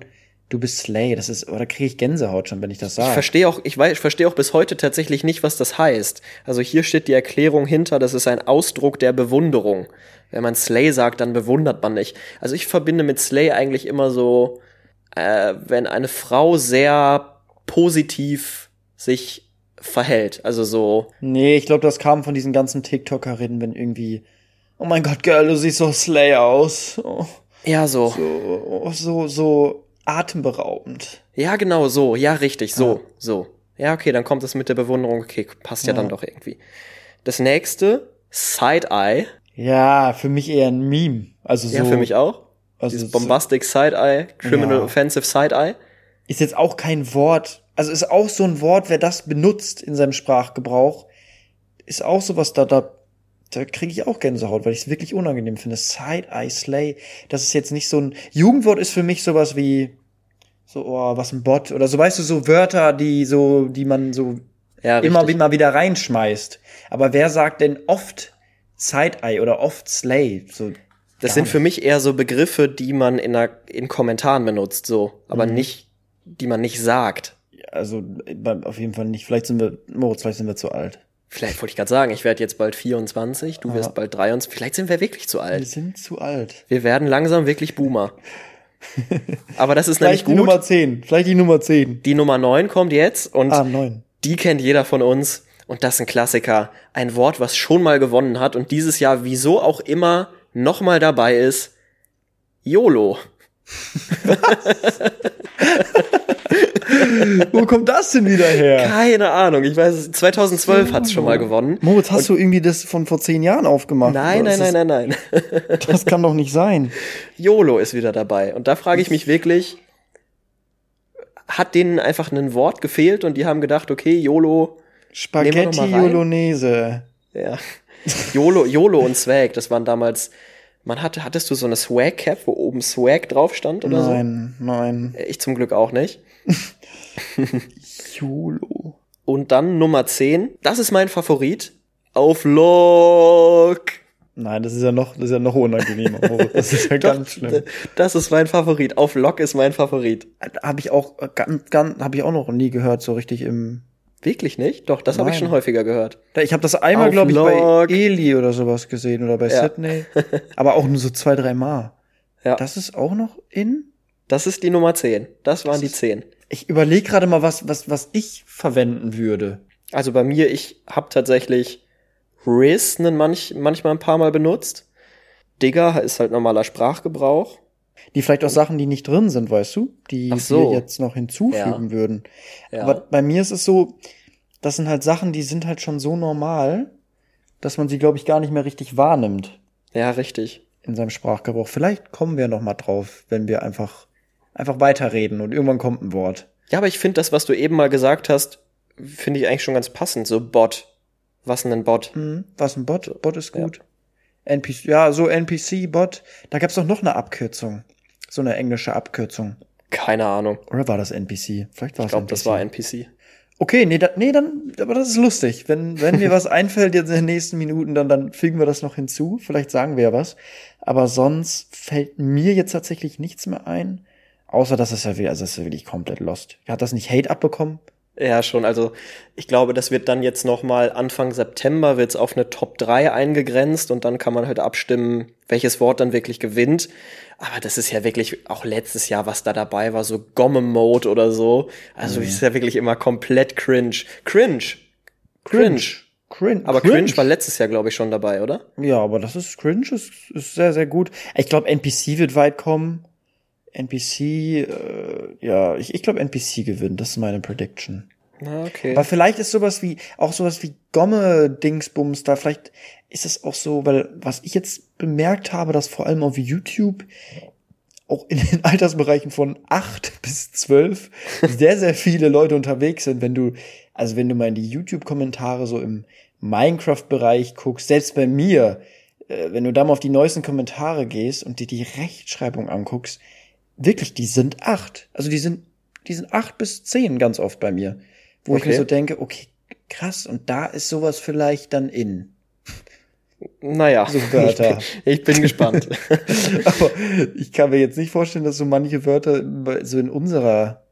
du bist Slay, das ist, oder kriege ich Gänsehaut schon, wenn ich das Ich sage. verstehe auch, ich weiß, ich verstehe auch bis heute tatsächlich nicht, was das heißt. Also hier steht die Erklärung hinter, das ist ein Ausdruck der Bewunderung. Wenn man Slay sagt, dann bewundert man nicht. Also ich verbinde mit Slay eigentlich immer so, äh, wenn eine Frau sehr positiv sich verhält. Also so, Nee, ich glaube, das kam von diesen ganzen TikTokerinnen, wenn irgendwie, oh mein Gott, Girl, du siehst so Slay aus. Oh, ja, so. so, so, so atemberaubend. Ja, genau, so. Ja, richtig, so, so. Ja, okay, dann kommt es mit der Bewunderung. Okay, passt ja, Ja. dann doch irgendwie. Das nächste, Side-Eye. Ja, für mich eher ein Meme. Also so. Ja, für mich auch. Also Dieses so- Bombastic Side-Eye, Criminal Ja. Offensive Side-Eye. ist jetzt auch kein Wort, also ist auch so ein Wort, wer das benutzt in seinem Sprachgebrauch, ist auch sowas da, da, da kriege ich auch Gänsehaut, weil ich es wirklich unangenehm finde. Side-Eye Slay, das ist jetzt nicht so ein, Jugendwort ist für mich sowas wie, so, oh, was ein Bot, oder so, weißt du, so Wörter, die so, die man so Ja, immer, immer wieder reinschmeißt. Aber wer sagt denn oft Side-Eye oder oft Slay? So, Das sind nicht. für mich eher so Begriffe, die man in, einer, in Kommentaren benutzt, so. Aber Mhm. nicht, die man nicht sagt. Also auf jeden Fall nicht. Vielleicht sind wir, Moritz, vielleicht sind wir zu alt. Vielleicht wollte ich gerade sagen, ich werde jetzt bald 24, du wirst Ja. bald 23. Vielleicht sind wir wirklich zu Wir alt. sind zu alt. Wir werden langsam wirklich Boomer. Aber das ist nämlich Vielleicht die gut. Nummer 10. Vielleicht die Nummer 10. Die Nummer 9 kommt jetzt und Ah, 9. die kennt jeder von uns. Und das ist ein Klassiker. Ein Wort, was schon mal gewonnen hat und dieses Jahr wieso auch immer noch mal dabei ist. YOLO. Wo kommt das denn wieder her? Keine Ahnung. Ich weiß es. 2012 hat's schon mal gewonnen. Moritz, hast du irgendwie das von vor 10 Jahren aufgemacht? Nein, nein, nein, nein, nein. Das, kann doch nicht sein. YOLO ist wieder dabei. Und da frage ich mich wirklich, hat denen einfach ein Wort gefehlt und die haben gedacht, okay, YOLO, Spaghetti. Bolognese. ja. YOLO, YOLO und Swag, das waren damals, man hatte, hattest du so eine Swag-Cap, wo oben Swag drauf stand oder Nein, nein. so? Ich zum Glück auch nicht. YOLO. Und dann Nummer 10, das ist mein Favorit, auf Lock. Nein, das ist ja noch, das ist ja noch unangenehmer, Moritz. Das ist ja ganz schlimm. Das ist mein Favorit, auf Lock ist mein Favorit. Habe ich auch ganz, ganz, habe ich auch noch nie gehört, so richtig im. Wirklich nicht? Doch, das habe ich schon häufiger gehört. Ich habe das einmal, glaube ich, bei Lock. Eli oder sowas gesehen oder bei Ja. Sydney. Aber auch nur so zwei, drei Mal. Ja. Das ist auch noch in? Das ist die Nummer 10. Das waren die ist- 10. Ich überlege gerade mal, was, was, was ich verwenden würde. Also bei mir, ich habe tatsächlich Riz manch, manchmal ein paar Mal benutzt. Digger ist halt normaler Sprachgebrauch. Die vielleicht auch Sachen, die nicht drin sind, weißt du, die so. wir jetzt noch hinzufügen Ja. würden. Ja. Aber bei mir ist es so, das sind halt Sachen, die sind halt schon so normal, dass man sie, glaube ich, gar nicht mehr richtig wahrnimmt Ja, richtig. in seinem Sprachgebrauch. Vielleicht kommen wir noch mal drauf, wenn wir einfach einfach weiterreden und irgendwann kommt ein Wort. Ja, aber ich finde das, was du eben mal gesagt hast, finde ich eigentlich schon ganz passend. So Bot. Was denn ein Bot? Hm, was ein Bot? Bot ist gut. NPC, ja, so NPC Bot. Da gab's doch noch eine Abkürzung, so eine englische Abkürzung. Keine Ahnung. Oder war das NPC? Vielleicht war Ich glaube, das war NPC. Okay, nee, da, nee, dann, aber das ist lustig. Wenn, wenn mir was einfällt jetzt in den nächsten Minuten, dann, dann fügen wir das noch hinzu. Vielleicht sagen wir ja was. Aber sonst fällt mir jetzt tatsächlich nichts mehr ein. Außer, dass es ja wieder, also das ist ja wirklich komplett lost. Hat das nicht Hate abbekommen? Ja, schon. Also ich glaube, das wird dann jetzt noch mal Anfang September wird's auf eine Top 3 eingegrenzt und dann kann man halt abstimmen, welches Wort dann wirklich gewinnt. Aber das ist ja wirklich auch letztes Jahr, was da dabei war, so Gomme-Mode oder so. Also ist ja wirklich immer komplett cringe. Cringe. Cringe. Cringe. Aber cringe, war letztes Jahr, glaube ich, schon dabei, oder? Ja, aber das ist cringe, ist, ist sehr, sehr gut. Ich glaube, NPC wird weit kommen. NPC, äh, ja, ich, ich glaube, NPC gewinnt. Das ist meine Prediction. Na, okay. Aber vielleicht ist sowas wie, auch sowas wie Gomme-Dingsbums da, vielleicht ist es auch so, weil was ich jetzt bemerkt habe, dass vor allem auf YouTube auch in den Altersbereichen von acht bis zwölf sehr, sehr viele Leute unterwegs sind, wenn du, also wenn du mal in die YouTube-Kommentare so im Minecraft-Bereich guckst, selbst bei mir, äh, wenn du da mal auf die neuesten Kommentare gehst und dir die Rechtschreibung anguckst, wirklich, die sind acht. Also die sind, die sind acht bis zehn ganz oft bei mir. Wo ich Okay. mir so denke, okay, krass, und da ist sowas vielleicht dann in. naja, So Wörter. ich bin gespannt. Aber ich kann mir jetzt nicht vorstellen, dass so manche Wörter so in unserer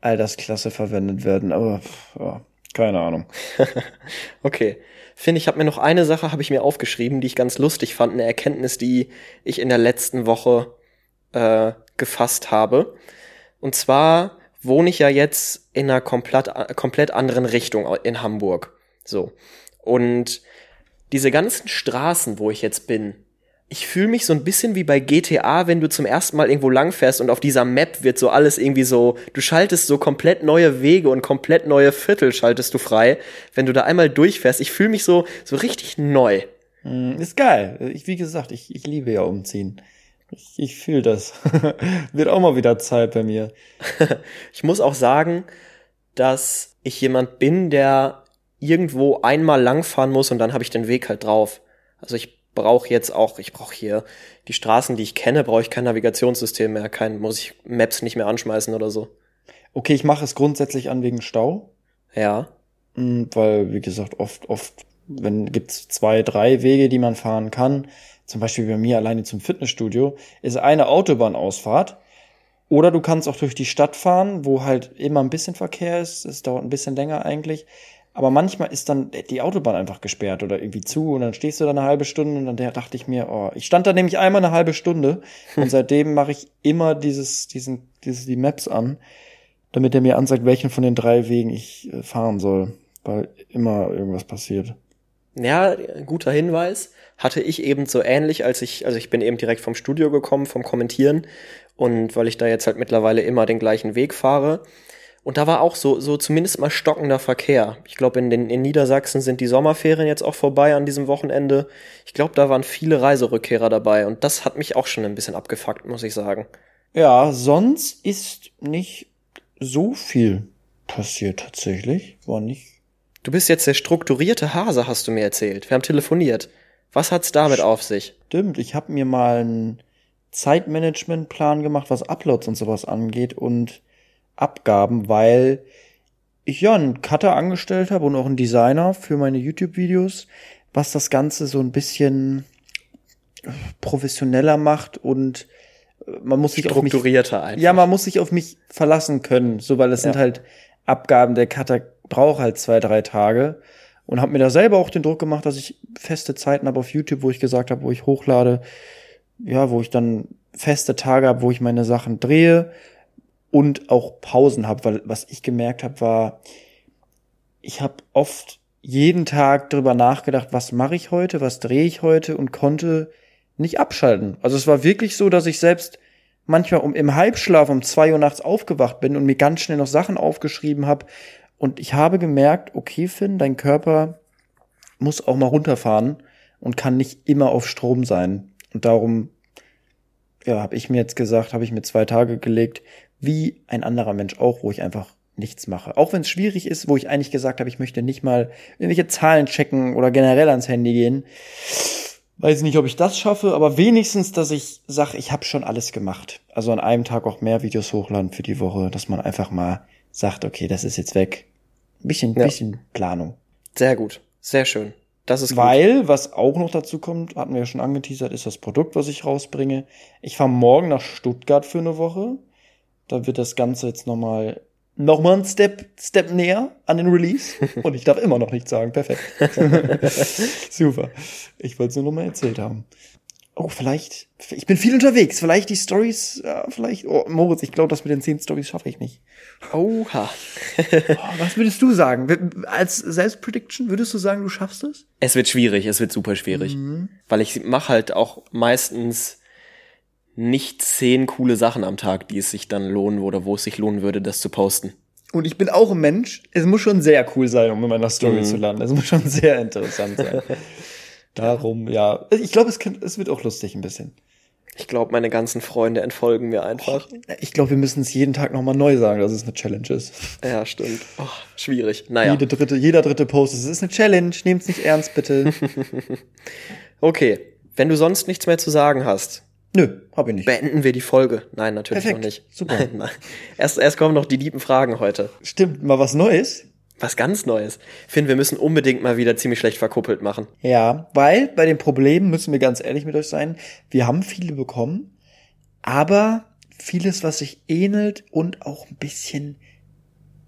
Altersklasse verwendet werden. Aber ja, keine Ahnung. Okay. Finn, ich habe mir noch eine Sache habe ich mir aufgeschrieben, die ich ganz lustig fand, eine Erkenntnis, die ich in der letzten Woche äh, gefasst habe. Und zwar wohne ich ja jetzt in einer komplett, komplett anderen Richtung in Hamburg. So. Und diese ganzen Straßen, wo ich jetzt bin, ich fühle mich so ein bisschen wie bei GTA, wenn du zum ersten Mal irgendwo langfährst und auf dieser Map wird so alles irgendwie so, du schaltest so komplett neue Wege und komplett neue Viertel schaltest du frei, wenn du da einmal durchfährst. Ich fühle mich so, so richtig neu. Hm, Ist geil. Ich, wie gesagt, ich, ich liebe ja umziehen. Ich, ich fühle das. Wird auch mal wieder Zeit bei mir. Ich muss auch sagen, dass ich jemand bin, der irgendwo einmal langfahren muss und dann habe ich den Weg halt drauf. Also ich brauche jetzt auch, ich brauche hier die Straßen, die ich kenne, brauche ich kein Navigationssystem mehr, kein, muss ich Maps nicht mehr anschmeißen oder so. Okay, ich mache es grundsätzlich an wegen Stau. Ja. Mm, Weil, wie gesagt, oft, oft, wenn gibt's zwei, drei Wege, die man fahren kann. Zum Beispiel bei mir alleine zum Fitnessstudio ist eine Autobahnausfahrt. Oder du kannst auch durch die Stadt fahren, wo halt immer ein bisschen Verkehr ist. Es dauert ein bisschen länger eigentlich. Aber manchmal ist dann die Autobahn einfach gesperrt oder irgendwie zu und dann stehst du da eine halbe Stunde und dann dachte ich mir, oh, ich stand da nämlich einmal eine halbe Stunde und seitdem mache ich immer dieses, diesen, dieses, die Maps an, damit er mir ansagt, welchen von den drei Wegen ich äh, fahren soll, weil immer irgendwas passiert. Ja, guter Hinweis. Hatte ich eben so ähnlich, als ich, also ich bin eben direkt vom Studio gekommen, vom Kommentieren. Und weil ich da jetzt halt mittlerweile immer den gleichen Weg fahre. Und da war auch so, so zumindest mal stockender Verkehr. Ich glaube, in, den, in Niedersachsen sind die Sommerferien jetzt auch vorbei an diesem Wochenende. Ich glaube, da waren viele Reiserückkehrer dabei. Und das hat mich auch schon ein bisschen abgefuckt, muss ich sagen. Ja, sonst ist nicht so viel passiert tatsächlich. War nicht. Du bist jetzt der strukturierte Hase, hast du mir erzählt. Wir haben telefoniert. Was hat's damit auf sich? Stimmt, ich habe mir mal einen Zeitmanagementplan gemacht, was Uploads und sowas angeht und Abgaben, weil ich ja einen Cutter angestellt habe und auch einen Designer für meine YouTube-Videos, was das Ganze so ein bisschen professioneller macht und äh, man muss sich auf mich Strukturierter einfach. Ja, man muss sich auf mich verlassen können, so weil es Ja. sind halt Abgaben, der Cutter braucht halt zwei, drei Tage und habe mir da selber auch den Druck gemacht, dass ich feste Zeiten habe auf YouTube, wo ich gesagt habe, wo ich hochlade, ja, wo ich dann feste Tage habe, wo ich meine Sachen drehe und auch Pausen habe, weil was ich gemerkt habe, war, ich habe oft jeden Tag drüber nachgedacht, was mache ich heute, was drehe ich heute und konnte nicht abschalten. Also es war wirklich so, dass ich selbst manchmal um, im Halbschlaf um zwei Uhr nachts aufgewacht bin und mir ganz schnell noch Sachen aufgeschrieben habe. Und ich habe gemerkt, okay, Finn, dein Körper muss auch mal runterfahren und kann nicht immer auf Strom sein. Und darum, ja, habe ich mir jetzt gesagt, habe ich mir zwei Tage gelegt, wie ein anderer Mensch auch, wo ich einfach nichts mache. Auch wenn es schwierig ist, wo ich eigentlich gesagt habe, ich möchte nicht mal irgendwelche Zahlen checken oder generell ans Handy gehen. Weiß nicht, ob ich das schaffe, aber wenigstens, dass ich sage, ich habe schon alles gemacht. Also an einem Tag auch mehr Videos hochladen für die Woche, dass man einfach mal sagt, okay, das ist jetzt weg. Ein bisschen, Ja. bisschen Planung. Sehr gut. Sehr schön. Das ist gut. Weil, was auch noch dazu kommt, hatten wir ja schon angeteasert, ist das Produkt, was ich rausbringe. Ich fahre morgen nach Stuttgart für eine Woche. Da wird das Ganze jetzt nochmal noch mal ein Step, Step näher an den Release. Und ich darf immer noch nichts sagen. Perfekt. Super. Ich wollte es nur noch mal erzählt haben. Oh, vielleicht, ich bin viel unterwegs. Vielleicht die Stories, ja, vielleicht, oh, Moritz, ich glaube, das mit den zehn Stories schaffe ich nicht. Oha. Oh, was würdest du sagen? Als Selbstprediction, würdest du sagen, du schaffst es? Es wird schwierig, es wird super schwierig. Weil ich mache halt auch meistens nicht zehn coole Sachen am Tag, die es sich dann lohnen oder wo es sich lohnen würde, das zu posten. Und ich bin auch ein Mensch. Es muss schon sehr cool sein, um in meiner Story zu landen. Es muss schon sehr interessant sein. Darum, ja. Ich glaube, es, es wird auch lustig ein bisschen. Ich glaube, meine ganzen Freunde entfolgen mir einfach. Ich glaube, wir müssen es jeden Tag nochmal neu sagen, dass es eine Challenge ist. Ja, stimmt. Oh, schwierig. Naja. Jede dritte, jeder dritte Post, es ist eine Challenge. Nehmt's nicht ernst, bitte. Okay. Wenn du sonst nichts mehr zu sagen hast, Nö, hab ich nicht. beenden wir die Folge. Nein, natürlich Perfekt. noch nicht. Super. Nein, nein. Erst, erst kommen noch die lieben Fragen heute. Stimmt, mal was Neues. Was ganz Neues. Finn, wir müssen unbedingt mal wieder ziemlich schlecht verkuppelt machen. Ja, weil bei den Problemen müssen wir ganz ehrlich mit euch sein. Wir haben viele bekommen, aber vieles, was sich ähnelt und auch ein bisschen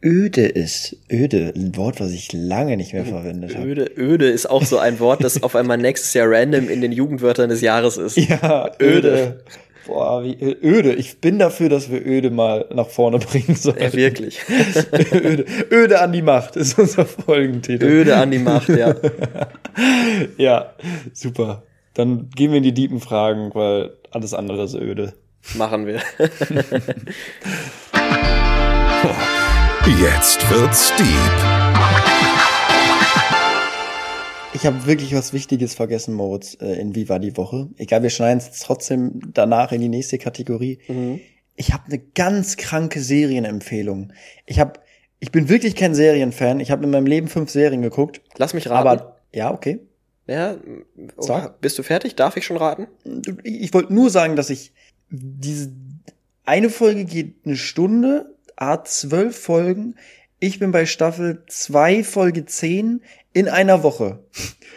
öde ist. Öde, ein Wort, was ich lange nicht mehr verwendet habe. Öde, öde ist auch so ein Wort, das auf einmal nächstes Jahr random in den Jugendwörtern des Jahres ist. Ja, öde. Boah, wie ö- öde. Ich bin dafür, dass wir öde mal nach vorne bringen sollen. Ja, wirklich. öde. öde an die Macht ist unser Folgentitel. Öde an die Macht, ja. Ja, super. Dann gehen wir in die tiefen Fragen, weil alles andere ist öde. Machen wir. Jetzt wird's deep. Ich habe wirklich was Wichtiges vergessen, Moritz, äh, in Wie war die Woche? Egal, wir schneiden es trotzdem danach in die nächste Kategorie. Ich habe eine ganz kranke Serienempfehlung. Ich habe, ich bin wirklich kein Serienfan. Ich habe in meinem Leben fünf Serien geguckt. Lass mich raten. Aber ja, okay. ja, oh, Sag. bist du fertig? Darf ich schon raten? Ich wollte nur sagen, dass ich diese eine Folge geht eine Stunde, a zwölf Folgen. Ich bin bei Staffel zwei Folge zehn in einer Woche.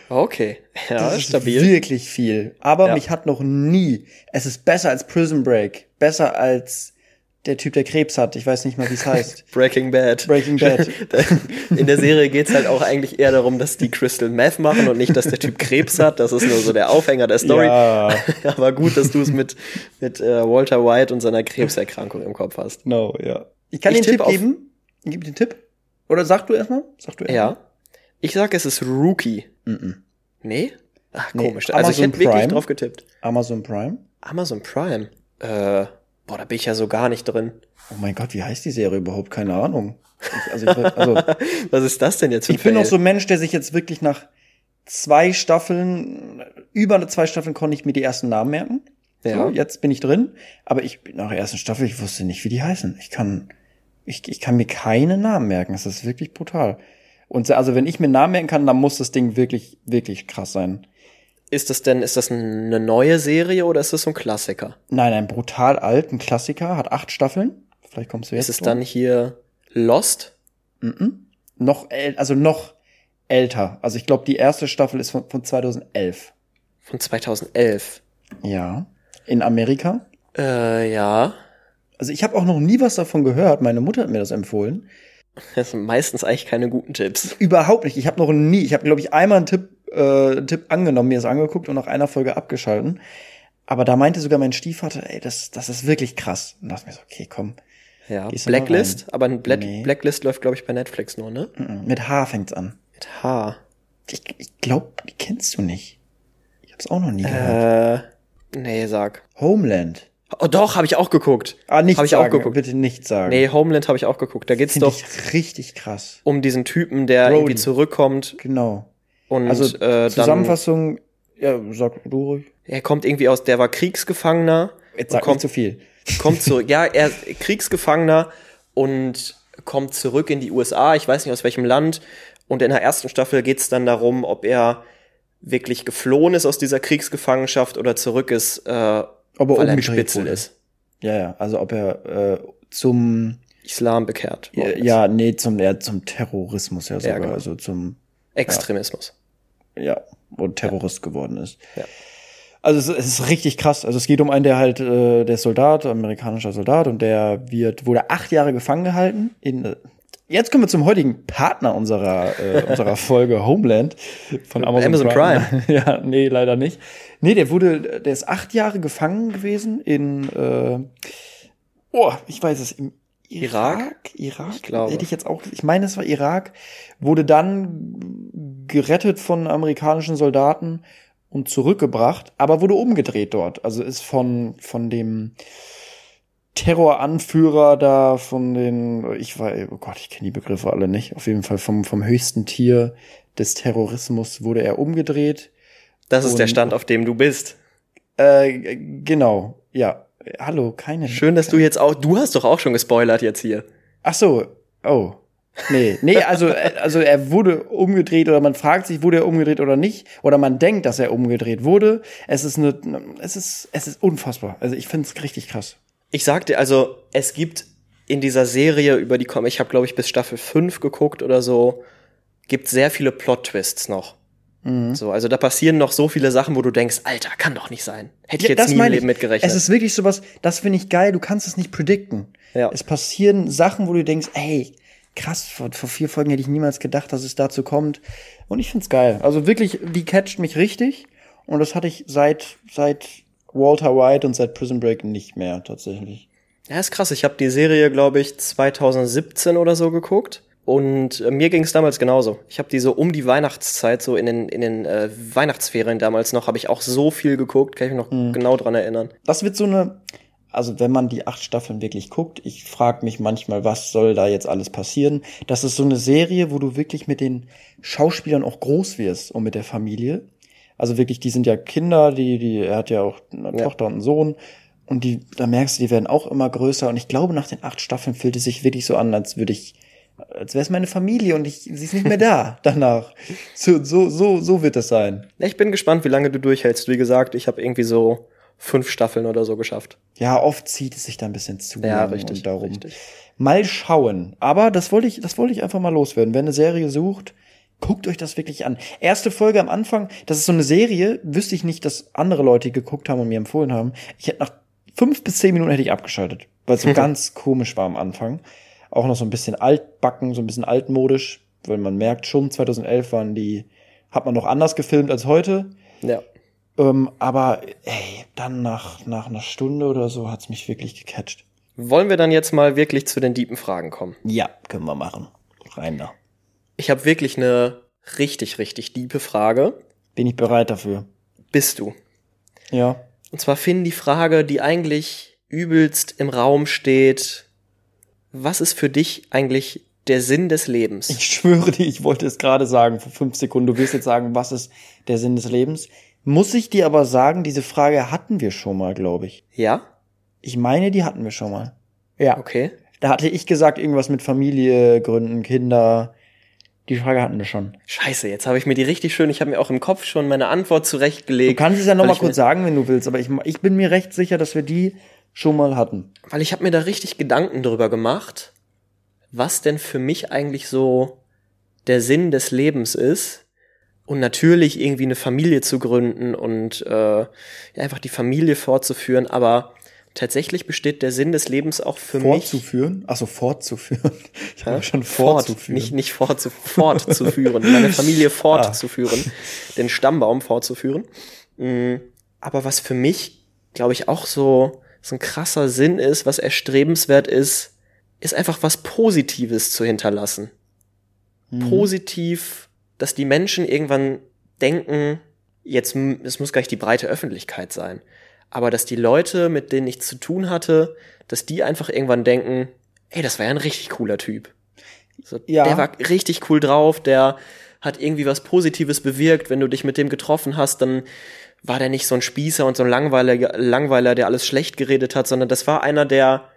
Okay. Ja, Das ist stabil. wirklich viel. Aber Ja. mich hat noch nie. Es ist besser als Prison Break. Besser als der Typ, der Krebs hat. Ich weiß nicht mal, wie es heißt. Breaking Bad. Breaking Bad. In der Serie geht's halt auch eigentlich eher darum, dass die Crystal Meth machen und nicht, dass der Typ Krebs hat. Das ist nur so der Aufhänger der Story. Ja, Aber gut, dass du es mit, mit äh, Walter White und seiner Krebserkrankung im Kopf hast. no, ja. Ich kann Ich den Tipp tippe auf- geben. Gib den Tipp. Oder sag du erstmal? Sag du erstmal. Ja. Ich sag, es ist Rookie. Mhm. Nee? Ach, Nee, komisch. Also ich Amazon hätte wirklich Prime. drauf getippt. Amazon Prime. Amazon Prime. Äh, boah, da bin ich ja so gar nicht drin. Oh mein Gott, wie heißt die Serie überhaupt? Keine Ahnung. Ich, also ich, also, Was ist das denn jetzt für ein ich bin auch so ein Mensch, der sich jetzt wirklich nach zwei Staffeln, über zwei Staffeln konnte ich mir die ersten Namen merken. Ja. So, jetzt bin ich drin. Aber ich, nach der ersten Staffel, ich wusste nicht, wie die heißen. Ich kann, ich, ich kann mir keine Namen merken. Das ist wirklich brutal. Und also, wenn ich mir Namen merken kann, dann muss das Ding wirklich, wirklich krass sein. Ist das denn, ist das eine neue Serie oder ist das so ein Klassiker? Nein, ein brutal alt, ein Klassiker, hat acht Staffeln. Vielleicht kommst du jetzt Ist es drauf. dann hier Lost? Mhm. Noch, also noch älter. Also ich glaube, die erste Staffel ist von, von 2011. Von 2011. Ja. In Amerika. Äh, ja. Also ich habe auch noch nie was davon gehört. Meine Mutter hat mir das empfohlen. Das sind meistens eigentlich keine guten Tipps. Überhaupt nicht. Ich habe noch nie. Ich habe, glaube ich, einmal einen Tipp, äh, einen Tipp angenommen, mir das angeguckt und nach einer Folge abgeschalten. Aber da meinte sogar mein Stiefvater, ey, das, das ist wirklich krass. Und dachte mir so, okay, komm. Ja. Blacklist? Aber ein Black Nee. Blacklist läuft, glaube ich, bei Netflix nur, ne? Mit H fängt's an. Mit H. Ich, ich glaube, die kennst du nicht. Ich hab's auch noch nie gehört. Äh, nee, sag. Homeland. Oh doch, habe ich auch geguckt. Ah, nicht Hab ich sagen, auch geguckt. bitte nicht sagen. Nee, Homeland habe ich auch geguckt. Da geht's Finde doch ich richtig krass. um diesen Typen, der Brody. irgendwie zurückkommt Genau. und Also äh, Zusammenfassung, ja, sag du ruhig. er kommt irgendwie aus, der war Kriegsgefangener Jetzt sag kommt zu viel. kommt zurück. Ja, er ist Kriegsgefangener und kommt zurück in die USA. Ich weiß nicht aus welchem Land. Und in der ersten Staffel geht's dann darum, ob er wirklich geflohen ist aus dieser Kriegsgefangenschaft oder zurück ist, äh, Weil er Spitzel wurde. ist. Ja, ja, also ob er äh, zum Islam bekehrt. ja, ist. ja, nee, zum ja, zum Terrorismus ja sogar, genau. also zum Extremismus. ja, und Terrorist geworden ist. Ja. Also es, ist richtig krass. Also es geht um einen, der halt, äh, der Soldat, amerikanischer Soldat, und der wird, wurde acht Jahre gefangen gehalten. In, jetzt kommen wir zum heutigen Partner unserer, äh, unserer Folge Homeland von Amazon, Amazon Prime. ja, nee, leider nicht. Nee, der wurde, der ist acht Jahre gefangen gewesen in, äh, oh, ich weiß es, im Irak? Irak? Ich glaube. Hätte ich jetzt auch, ich meine, es war Irak, wurde dann gerettet von amerikanischen Soldaten und zurückgebracht, aber wurde umgedreht dort. Also ist von, von dem Terroranführer da, von den, ich weiß, oh Gott, ich kenne die Begriffe alle nicht. Auf jeden Fall vom, vom höchsten Tier des Terrorismus wurde er umgedreht. Das ist der Stand, auf dem du bist. Äh, genau, ja. Hallo, keine. Schön, dass du jetzt auch, du hast doch auch schon gespoilert jetzt hier. Ach so, oh. Nee, nee, also, äh, also er wurde umgedreht oder man fragt sich, wurde er umgedreht oder nicht? Oder man denkt, dass er umgedreht wurde. Es ist eine, es ist, es ist unfassbar. Also ich finde es richtig krass. Ich sagte, also es gibt in dieser Serie über die Kom ich habe glaube ich bis Staffel 5 geguckt oder so, gibt sehr viele Plot Twists noch. Mhm. So, also da passieren noch so viele Sachen, wo du denkst, Alter, kann doch nicht sein. Hätte ich jetzt nie im Leben mitgerechnet. Es ist wirklich sowas, das finde ich geil, du kannst es nicht predikten. Ja. Es passieren Sachen, wo du denkst, ey, krass, vor, vor vier Folgen hätte ich niemals gedacht, dass es dazu kommt. Und ich find's geil. Also wirklich, die catcht mich richtig. Und das hatte ich seit, seit Walter White und seit Prison Break nicht mehr, tatsächlich. Ja, ist krass. Ich habe die Serie, glaube ich, 2017 oder so geguckt. Und äh, mir ging es damals genauso. Ich habe die so um die Weihnachtszeit, so in den, in den äh, Weihnachtsferien damals noch, habe ich auch so viel geguckt, kann ich mich noch Mhm. genau dran erinnern. Das wird so eine, also wenn man die acht Staffeln wirklich guckt, ich frage mich manchmal, was soll da jetzt alles passieren? Das ist so eine Serie, wo du wirklich mit den Schauspielern auch groß wirst und mit der Familie. Also wirklich, die sind ja Kinder, die, die, er hat ja auch eine Ja. Tochter und einen Sohn. Und die, da merkst du, die werden auch immer größer. Und ich glaube, nach den acht Staffeln fühlt es sich wirklich so an, als würde ich, als wäre es meine Familie und ich, sie ist nicht mehr da danach. So, so, so, so wird es sein. Ich bin gespannt, wie lange du durchhältst. Wie gesagt, ich habe irgendwie so fünf Staffeln oder so geschafft. Ja, oft zieht es sich da ein bisschen zu. Ja, richtig, Und darum. richtig. Mal schauen. Aber das wollte ich, das wollte ich einfach mal loswerden. Wenn eine Serie sucht, guckt euch das wirklich an. Erste Folge am Anfang, das ist so eine Serie, wüsste ich nicht, dass andere Leute geguckt haben und mir empfohlen haben. Ich hätte nach fünf bis zehn Minuten hätte ich abgeschaltet, weil es so ganz komisch war am Anfang. Auch noch so ein bisschen altbacken, so ein bisschen altmodisch, weil man merkt schon, 2011 waren die, hat man noch anders gefilmt als heute. Ja. Ähm, aber ey, dann nach, nach einer Stunde oder so hat's mich wirklich gecatcht. Wollen wir dann jetzt mal wirklich zu den deepen Fragen kommen? Ja, können wir machen. Rein da. Ich habe wirklich eine richtig, richtig diepe Frage. Bin ich bereit dafür. Bist du? Ja. Und zwar finden die Frage, die eigentlich übelst im Raum steht. Was ist für dich eigentlich der Sinn des Lebens? Ich schwöre dir, ich wollte es gerade sagen, vor fünf Sekunden. Du wirst jetzt sagen, was ist der Sinn des Lebens? Muss ich dir aber sagen, diese Frage hatten wir schon mal, glaube ich. ja? Ich meine, die hatten wir schon mal. Ja. Okay. Da hatte ich gesagt, irgendwas mit Familie, Gründen, Kinder. Die Frage hatten wir schon. Scheiße, jetzt habe ich mir die richtig schön, ich habe mir auch im Kopf schon meine Antwort zurechtgelegt. Du kannst es ja noch weil mal ich kurz sagen, wenn du willst, aber ich, ich bin mir recht sicher, dass wir die schon mal hatten. Weil ich habe mir da richtig Gedanken drüber gemacht, was denn für mich eigentlich so der Sinn des Lebens ist. Und natürlich irgendwie eine Familie zu gründen und äh, ja, einfach die Familie fortzuführen, aber tatsächlich besteht der Sinn des Lebens auch für mich Fortzuführen? Achso, fortzuführen. Ich Ja? habe schon fort, fortzuführen. nicht, nicht fortzu fortzuführen, meine Familie fortzuführen, den Stammbaum fortzuführen. Mm, Aber was für mich, glaube ich, auch so, so ein krasser Sinn ist, was erstrebenswert ist, ist einfach was Positives zu hinterlassen. Mhm. Positiv, dass die Menschen irgendwann denken, jetzt, es muss gar nicht die breite Öffentlichkeit sein, aber dass die Leute, mit denen ich zu tun hatte, dass die einfach irgendwann denken, ey, das war ja ein richtig cooler Typ. So, Ja. Der war richtig cool drauf, der hat irgendwie was Positives bewirkt. Wenn du dich mit dem getroffen hast, dann war der nicht so ein Spießer und so ein Langweiler, Langweiler, der alles schlecht geredet hat, sondern das war einer, der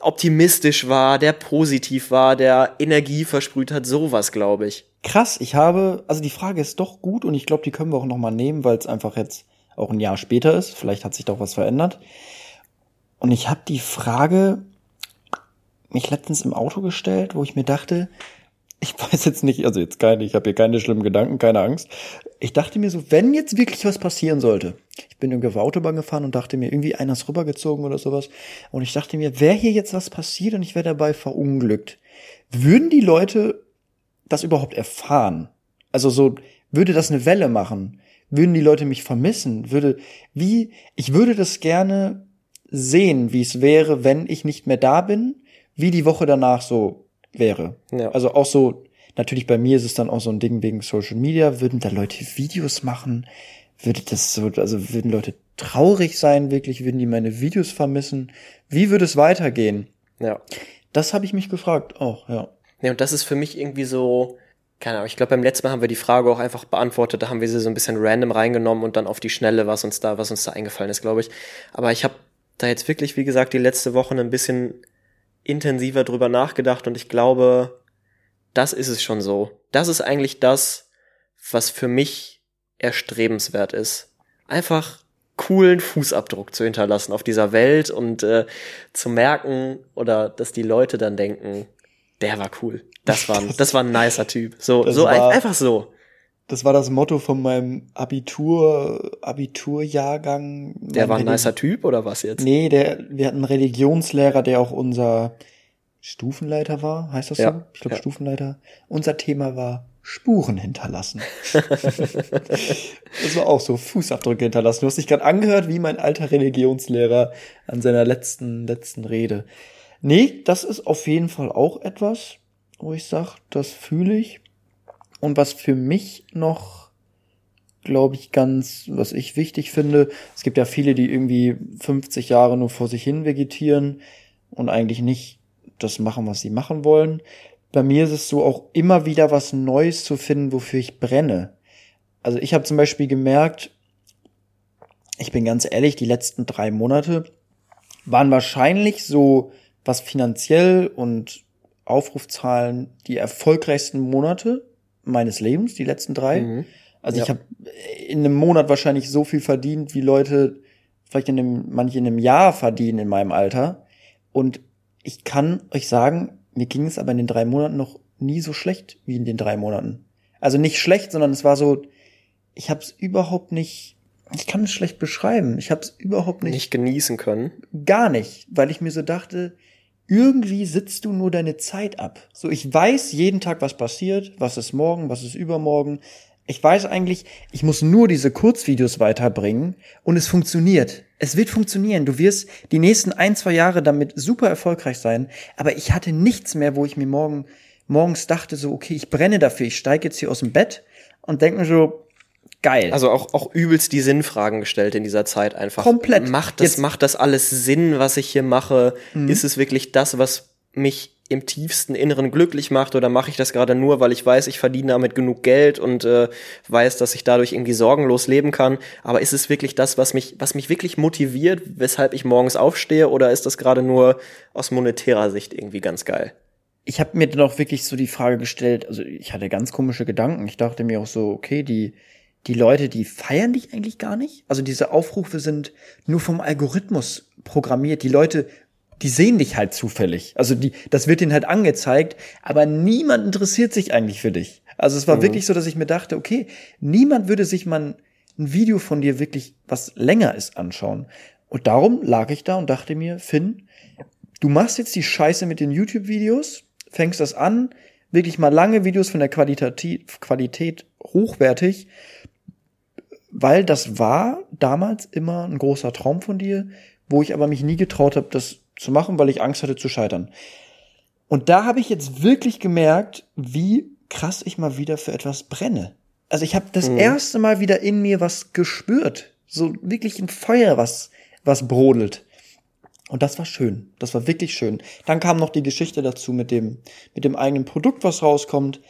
optimistisch war, der positiv war, der Energie versprüht hat, sowas, glaube ich. Krass, ich habe, also die Frage ist doch gut und ich glaube, die können wir auch noch mal nehmen, weil es einfach jetzt auch ein Jahr später ist. Vielleicht hat sich doch was verändert. Und ich habe die Frage mich letztens im Auto gestellt, wo ich mir dachte, ich weiß jetzt nicht, also jetzt keine, ich habe hier keine schlimmen Gedanken, keine Angst. Ich dachte mir so, wenn jetzt wirklich was passieren sollte, ich bin irgendwie auf Autobahn gefahren und dachte mir, irgendwie einer ist rübergezogen oder sowas. Und ich dachte mir, wäre hier jetzt was passiert und ich wäre dabei verunglückt, würden die Leute das überhaupt erfahren? Also so, würde das eine Welle machen? Würden die Leute mich vermissen? Würde, wie, ich würde das gerne sehen, wie es wäre, wenn ich nicht mehr da bin, wie die Woche danach so wäre. Ja. Also auch so, natürlich bei mir ist es dann auch so ein Ding wegen Social Media, würden da Leute Videos machen? Würde das so, also würden Leute traurig sein, wirklich, würden die meine Videos vermissen? Wie würde es weitergehen? Ja. Das habe ich mich gefragt, auch, ja. Ja, und das ist für mich irgendwie so, keine Ahnung, ich glaube, beim letzten Mal haben wir die Frage auch einfach beantwortet, da haben wir sie so ein bisschen random reingenommen und dann auf die Schnelle, was uns da, was uns da eingefallen ist, glaube ich. Aber ich habe da jetzt wirklich, wie gesagt, die letzte Woche ein bisschen intensiver drüber nachgedacht und ich glaube, das ist es schon so. Das ist eigentlich das, was für mich erstrebenswert ist. Einfach coolen Fußabdruck zu hinterlassen auf dieser Welt und äh, zu merken oder dass die Leute dann denken, der war cool. Das war, ein- das war ein nicer Typ. So, Das so war- einfach so. Das war das Motto von meinem Abitur, Abiturjahrgang. Der war ein Religi- nicer Typ oder was jetzt? Nee, der, wir hatten einen Religionslehrer, der auch unser Stufenleiter war, heißt das Ja, so? Ich glaube ja. Stufenleiter. Unser Thema war Spuren hinterlassen. das war auch so, Fußabdrücke hinterlassen. Du hast dich gerade angehört wie mein alter Religionslehrer an seiner letzten, letzten Rede. Nee, das ist auf jeden Fall auch etwas, wo ich sag, das fühle ich. Und was für mich noch, glaube ich, ganz, was ich wichtig finde, es gibt ja viele, die irgendwie 50 Jahre nur vor sich hin vegetieren und eigentlich nicht das machen, was sie machen wollen. Bei mir ist es so auch immer wieder was Neues zu finden, wofür ich brenne. Also ich habe zum Beispiel gemerkt, ich bin ganz ehrlich, die letzten drei Monate waren wahrscheinlich so, was finanziell und Aufrufzahlen die erfolgreichsten Monate meines Lebens, die letzten drei. Mhm. Also Ja. ich habe in einem Monat wahrscheinlich so viel verdient, wie Leute vielleicht in einem, manche in einem Jahr verdienen in meinem Alter. Und ich kann euch sagen, mir ging es aber in den drei Monaten noch nie so schlecht wie in den drei Monaten. Also nicht schlecht, sondern es war so, ich habe es überhaupt nicht, ich kann es schlecht beschreiben. Ich habe es überhaupt nicht, Nicht genießen können. gar nicht, weil ich mir so dachte, irgendwie sitzt du nur deine Zeit ab. So, ich weiß jeden Tag, was passiert, was ist morgen, was ist übermorgen. Ich weiß eigentlich, ich muss nur diese Kurzvideos weiterbringen und es funktioniert. Es wird funktionieren. Du wirst die nächsten ein, zwei Jahre damit super erfolgreich sein. Aber ich hatte nichts mehr, wo ich mir morgen, morgens dachte so, okay, ich brenne dafür. Ich steige jetzt hier aus dem Bett und denke mir so, geil. Also auch, auch übelst die Sinnfragen gestellt in dieser Zeit einfach. Komplett. Macht das, Jetzt- Mhm. macht das alles Sinn, was ich hier mache? Ist es wirklich das, was mich im tiefsten Inneren glücklich macht oder mache ich das gerade nur, weil ich weiß, ich verdiene damit genug Geld und äh, weiß, dass ich dadurch irgendwie sorgenlos leben kann. Aber ist es wirklich das, was mich, was mich wirklich motiviert, weshalb ich morgens aufstehe, oder ist das gerade nur aus monetärer Sicht irgendwie ganz geil? ich habe mir dann auch wirklich so die Frage gestellt, also ich hatte ganz komische Gedanken. Ich dachte mir auch so, okay, die, die Leute, die feiern dich eigentlich gar nicht. Also diese Aufrufe sind nur vom Algorithmus programmiert. Die Leute, die sehen dich halt zufällig. Also die, das wird denen halt angezeigt, aber niemand interessiert sich eigentlich für dich. Also es war wirklich so, dass ich mir dachte, okay, niemand würde sich mal ein, ein Video von dir wirklich, was länger ist, anschauen. Und darum lag ich da und dachte mir, Finn, du machst jetzt die Scheiße mit den YouTube-Videos, fängst das an, wirklich mal lange Videos von der Qualität, Qualität hochwertig, weil das war damals immer ein großer Traum von dir, wo ich aber mich nie getraut habe, das zu machen, weil ich Angst hatte zu scheitern. Und da habe ich jetzt wirklich gemerkt, wie krass ich mal wieder für etwas brenne. Also ich habe das erste Mal wieder in mir was gespürt. so wirklich ein Feuer, was, was brodelt. Und das war schön. Das war wirklich schön. Dann kam noch die Geschichte dazu mit dem, mit dem eigenen Produkt, was rauskommt.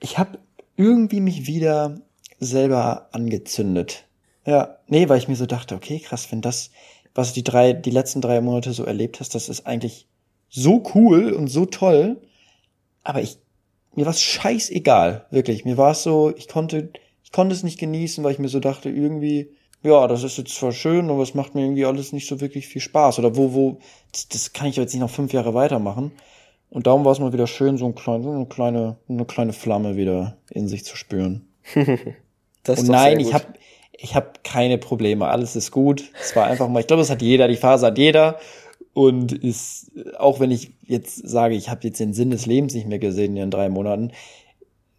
Ich habe irgendwie mich wieder selber angezündet. Ja, nee, weil ich mir so dachte, okay, krass, wenn das, was die drei, die letzten drei Monate so erlebt hast, das ist eigentlich so cool und so toll. Aber ich, mir war es scheißegal, wirklich. Mir war es so, ich konnte, ich konnte es nicht genießen, weil ich mir so dachte, irgendwie, ja, das ist jetzt zwar schön, aber es macht mir irgendwie alles nicht so wirklich viel Spaß. Oder wo, wo, das, das kann ich jetzt nicht noch fünf Jahre weitermachen. Und darum war es mal wieder schön, so, ein klein, so eine kleine, eine kleine Flamme wieder in sich zu spüren. Das Und nein, ich habe ich hab keine Probleme. Alles ist gut. Es war einfach mal, ich glaube, das hat jeder, die Phase hat jeder. Und ist, auch wenn ich jetzt sage, ich habe jetzt den Sinn des Lebens nicht mehr gesehen in den drei Monaten,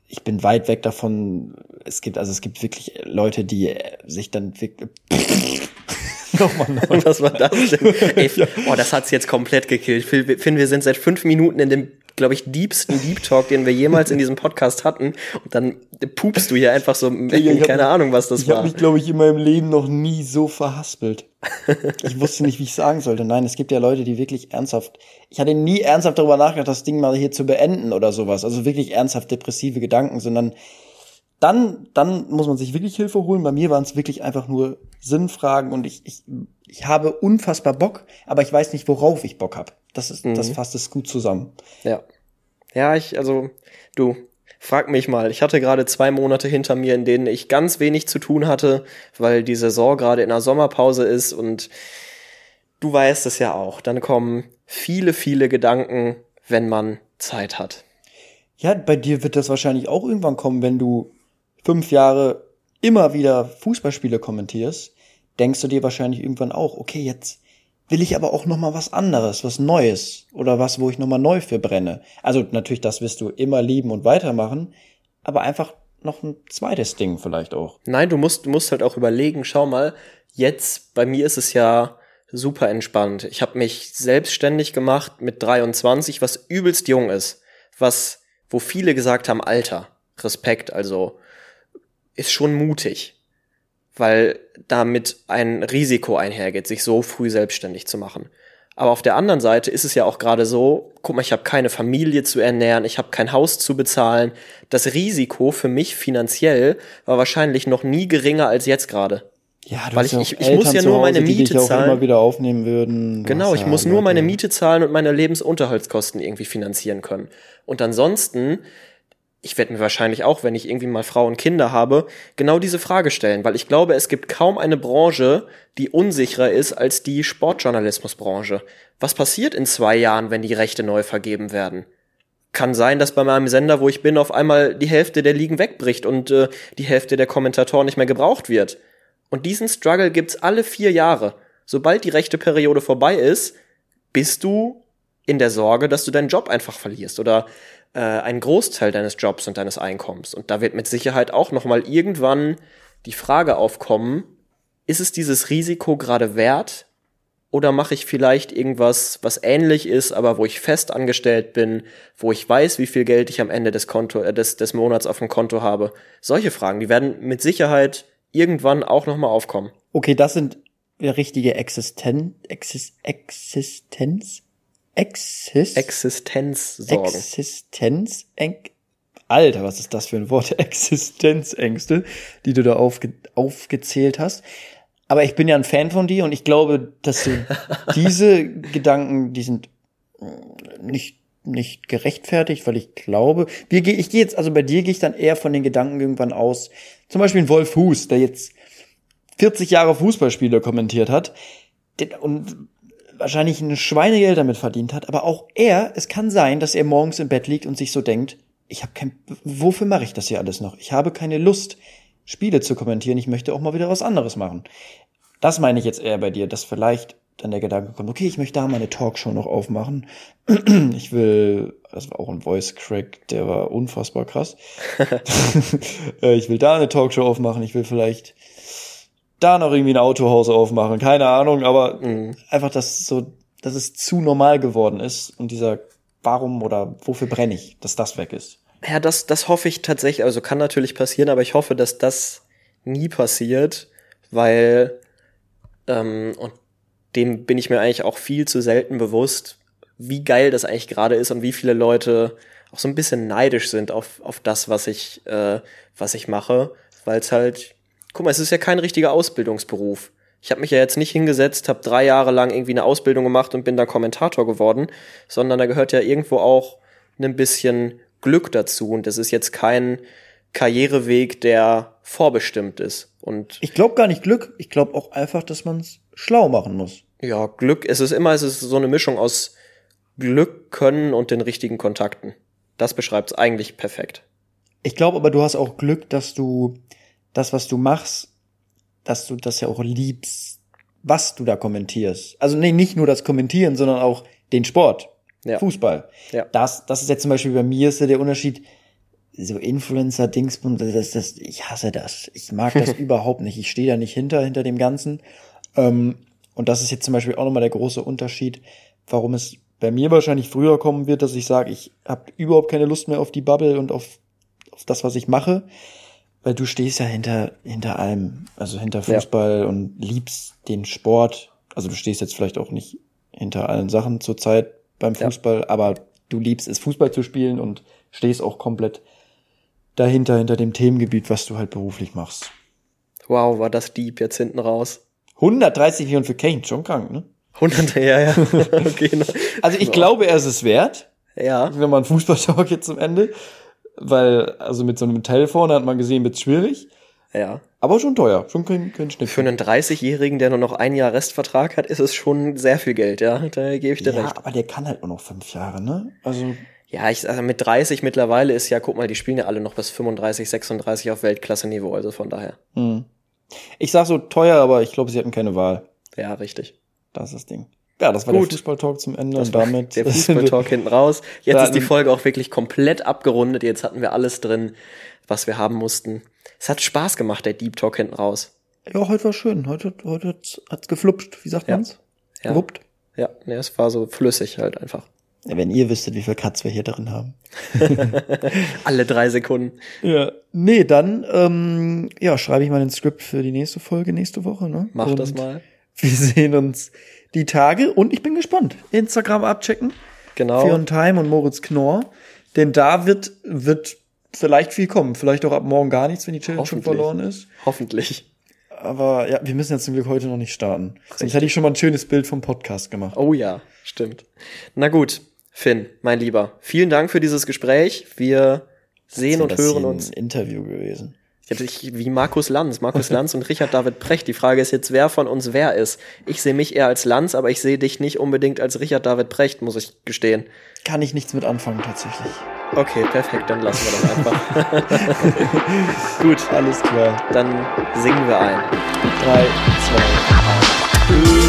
ich bin weit weg davon. Es gibt, also es gibt wirklich Leute, die sich dann wirklich. Nochmal neu. Was war das denn? Ey, oh, das hat's jetzt komplett gekillt. Finde, wir sind seit fünf Minuten in dem glaube ich, diebsten Deep Talk, den wir jemals in diesem Podcast hatten. Und dann pupst du hier einfach so, ich keine hab, Ahnung, was das ich war. Ich habe mich, glaube ich, in meinem Leben noch nie so verhaspelt. ich wusste nicht, wie ich sagen sollte. Nein, es gibt ja Leute, die wirklich ernsthaft, ich hatte nie ernsthaft darüber nachgedacht, das Ding mal hier zu beenden oder sowas. Also wirklich ernsthaft depressive Gedanken, sondern dann, dann muss man sich wirklich Hilfe holen. Bei mir waren es wirklich einfach nur Sinnfragen und ich, ich, ich habe unfassbar Bock, aber ich weiß nicht, worauf ich Bock habe. Das ist, mhm. das fasst es gut zusammen. Ja. Ja, ich, also, du, frag mich mal. Ich hatte gerade zwei Monate hinter mir, in denen ich ganz wenig zu tun hatte, weil die Saison gerade in der Sommerpause ist und du weißt es ja auch. Dann kommen viele, viele Gedanken, wenn man Zeit hat. Ja, bei dir wird das wahrscheinlich auch irgendwann kommen, wenn du fünf Jahre immer wieder Fußballspiele kommentierst, denkst du dir wahrscheinlich irgendwann auch, okay, jetzt will ich aber auch noch mal was anderes, was Neues oder was, wo ich noch mal neu für brenne. Also natürlich, das wirst du immer lieben und weitermachen, aber einfach noch ein zweites Ding vielleicht auch. Nein, du musst, du musst halt auch überlegen, schau mal, jetzt bei mir ist es ja super entspannt. Ich habe mich selbstständig gemacht mit 23, was übelst jung ist, was wo viele gesagt haben, Alter, Respekt, also ist schon mutig weil damit ein Risiko einhergeht, sich so früh selbstständig zu machen. Aber auf der anderen Seite ist es ja auch gerade so, guck mal, ich habe keine Familie zu ernähren, ich habe kein Haus zu bezahlen. Das Risiko für mich finanziell war wahrscheinlich noch nie geringer als jetzt gerade. Ja, du weil ich, ja ich, ich muss ja nur meine Miete die zahlen. immer wieder aufnehmen würden. Genau, ich muss nur meine Miete zahlen und meine Lebensunterhaltskosten irgendwie finanzieren können. Und ansonsten ich werde mir wahrscheinlich auch, wenn ich irgendwie mal Frau und Kinder habe, genau diese Frage stellen, weil ich glaube, es gibt kaum eine Branche, die unsicherer ist als die Sportjournalismusbranche. Was passiert in zwei Jahren, wenn die Rechte neu vergeben werden? Kann sein, dass bei meinem Sender, wo ich bin, auf einmal die Hälfte der Ligen wegbricht und äh, die Hälfte der Kommentatoren nicht mehr gebraucht wird. Und diesen Struggle gibt's alle vier Jahre. Sobald die rechte Periode vorbei ist, bist du in der Sorge, dass du deinen Job einfach verlierst oder äh, einen Großteil deines Jobs und deines Einkommens. Und da wird mit Sicherheit auch noch mal irgendwann die Frage aufkommen, ist es dieses Risiko gerade wert? Oder mache ich vielleicht irgendwas, was ähnlich ist, aber wo ich fest angestellt bin, wo ich weiß, wie viel Geld ich am Ende des, Konto, äh, des, des Monats auf dem Konto habe? Solche Fragen, die werden mit Sicherheit irgendwann auch noch mal aufkommen. Okay, das sind richtige Existen Exis Existenz Exis Existenzsorgen. Existenz Alter, was ist das für ein Wort? Existenzängste, die du da aufge aufgezählt hast. Aber ich bin ja ein Fan von dir und ich glaube, dass du diese Gedanken, die sind mm, nicht nicht gerechtfertigt, weil ich glaube, wir, ich gehe jetzt, also bei dir gehe ich dann eher von den Gedanken irgendwann aus. Zum Beispiel ein Wolf Hus, der jetzt 40 Jahre Fußballspiele kommentiert hat und wahrscheinlich ein Schweinegeld damit verdient hat, aber auch er, es kann sein, dass er morgens im Bett liegt und sich so denkt, ich habe kein, wofür mache ich das hier alles noch? Ich habe keine Lust, Spiele zu kommentieren, ich möchte auch mal wieder was anderes machen. Das meine ich jetzt eher bei dir, dass vielleicht dann der Gedanke kommt, okay, ich möchte da mal eine Talkshow noch aufmachen. Ich will, das war auch ein Voice Crack, der war unfassbar krass. Äh, ich will da eine Talkshow aufmachen, ich will vielleicht da noch irgendwie ein Autohaus aufmachen, keine Ahnung, aber mhm. einfach, dass so, dass es zu normal geworden ist und dieser warum oder wofür brenne ich, dass das weg ist. Ja, das, das hoffe ich tatsächlich, also kann natürlich passieren, aber ich hoffe, dass das nie passiert, weil, ähm, und dem bin ich mir eigentlich auch viel zu selten bewusst, wie geil das eigentlich gerade ist und wie viele Leute auch so ein bisschen neidisch sind auf, auf das, was ich, äh, was ich mache, weil es halt, guck mal, es ist ja kein richtiger Ausbildungsberuf. Ich habe mich ja jetzt nicht hingesetzt, habe drei Jahre lang irgendwie eine Ausbildung gemacht und bin da Kommentator geworden, sondern da gehört ja irgendwo auch ein bisschen Glück dazu und das ist jetzt kein Karriereweg, der vorbestimmt ist. Und Ich glaube gar nicht Glück, ich glaube auch einfach, dass man es schlau machen muss. ja, Glück, es ist immer, es ist so eine Mischung aus Glück, Können und den richtigen Kontakten. Das beschreibt es eigentlich perfekt. Ich glaube aber, du hast auch Glück, dass du das, was du machst, dass du das ja auch liebst, was du da kommentierst. Also nee, nicht nur das Kommentieren, sondern auch den Sport. Ja. Fußball. Ja. Das, das ist jetzt zum Beispiel bei mir ist ja der Unterschied, so Influencer, Dingsbums, das, das, ich hasse das. Ich mag das überhaupt nicht. Ich stehe da nicht hinter, hinter dem Ganzen. Ähm, und das ist jetzt zum Beispiel auch nochmal der große Unterschied, warum es bei mir wahrscheinlich früher kommen wird, dass ich sage, ich habe überhaupt keine Lust mehr auf die Bubble und auf, auf das, was ich mache. Weil du stehst ja hinter, hinter allem, also hinter Ja. Fußball und liebst den Sport. Also du stehst jetzt vielleicht auch nicht hinter allen Sachen zurzeit beim Ja. Fußball, aber du liebst es, Fußball zu spielen und stehst auch komplett dahinter, hinter dem Themengebiet, was du halt beruflich machst. Wow, war das deep jetzt hinten raus. 130 Millionen für Kane, schon krank, ne? Hunderte, ja, ja. okay, ne. Also ich glaube, er ist es wert. Ja, Wenn man Fußballtalk jetzt zum Ende. Weil, also mit so einem Teil vorne hat man gesehen, wird's schwierig. ja. Aber schon teuer, schon kein, kein Schnitt. Für einen 30-Jährigen, der nur noch ein Jahr Restvertrag hat, ist es schon sehr viel Geld, ja. Da gebe ich dir ja, recht. aber der kann halt auch noch fünf Jahre, ne? Also, Ja, ich, also mit 30 mittlerweile ist ja, guck mal, die spielen ja alle noch bis 35, 36 auf Weltklasse-Niveau, also von daher. hm. ich sag so teuer, aber ich glaube, sie hatten keine Wahl. Ja, richtig. Das ist das Ding. Ja, das war Gut. der Fußballtalk zum Ende Das und damit der Fußballtalk hinten raus. Jetzt ist die Folge auch wirklich komplett abgerundet. Jetzt hatten wir alles drin, was wir haben mussten. Es hat Spaß gemacht, der Deep Talk hinten raus. Ja, heute war schön. Heute, heute hat's, gefluppt. Wie sagt Ja. man's? Ja. Gewuppt. Ja, ne, es war so flüssig halt einfach. Ja, wenn ihr wüsstet, wie viel Cuts wir hier drin haben. Alle drei Sekunden. Ja. Nee, dann, ähm, ja, schreibe ich mal den Skript für die nächste Folge nächste Woche, ne? Mach und das mal. Wir sehen uns die Tage und ich bin gespannt. Instagram abchecken. Genau. Fion Time und Moritz Knorr. Denn da wird, wird vielleicht viel kommen. Vielleicht auch ab morgen gar nichts, wenn die Challenge schon verloren ist. Hoffentlich. Aber ja, wir müssen jetzt zum Glück heute noch nicht starten. Sonst hätte ich schon mal ein schönes Bild vom Podcast gemacht. Oh ja, stimmt. Na gut, Finn, mein Lieber, vielen Dank für dieses Gespräch. Wir sehen und Das ist hören uns. Ein Interview gewesen. Ich, wie Markus Lanz. Markus Lanz und Richard David Precht. Die Frage ist jetzt, wer von uns wer ist. Ich sehe mich eher als Lanz, aber ich sehe dich nicht unbedingt als Richard David Precht, muss ich gestehen. Kann ich nichts mit anfangen, tatsächlich. Okay, perfekt, dann lassen wir das einfach. Gut, Alles klar. dann singen wir ein. Drei, zwei, eins.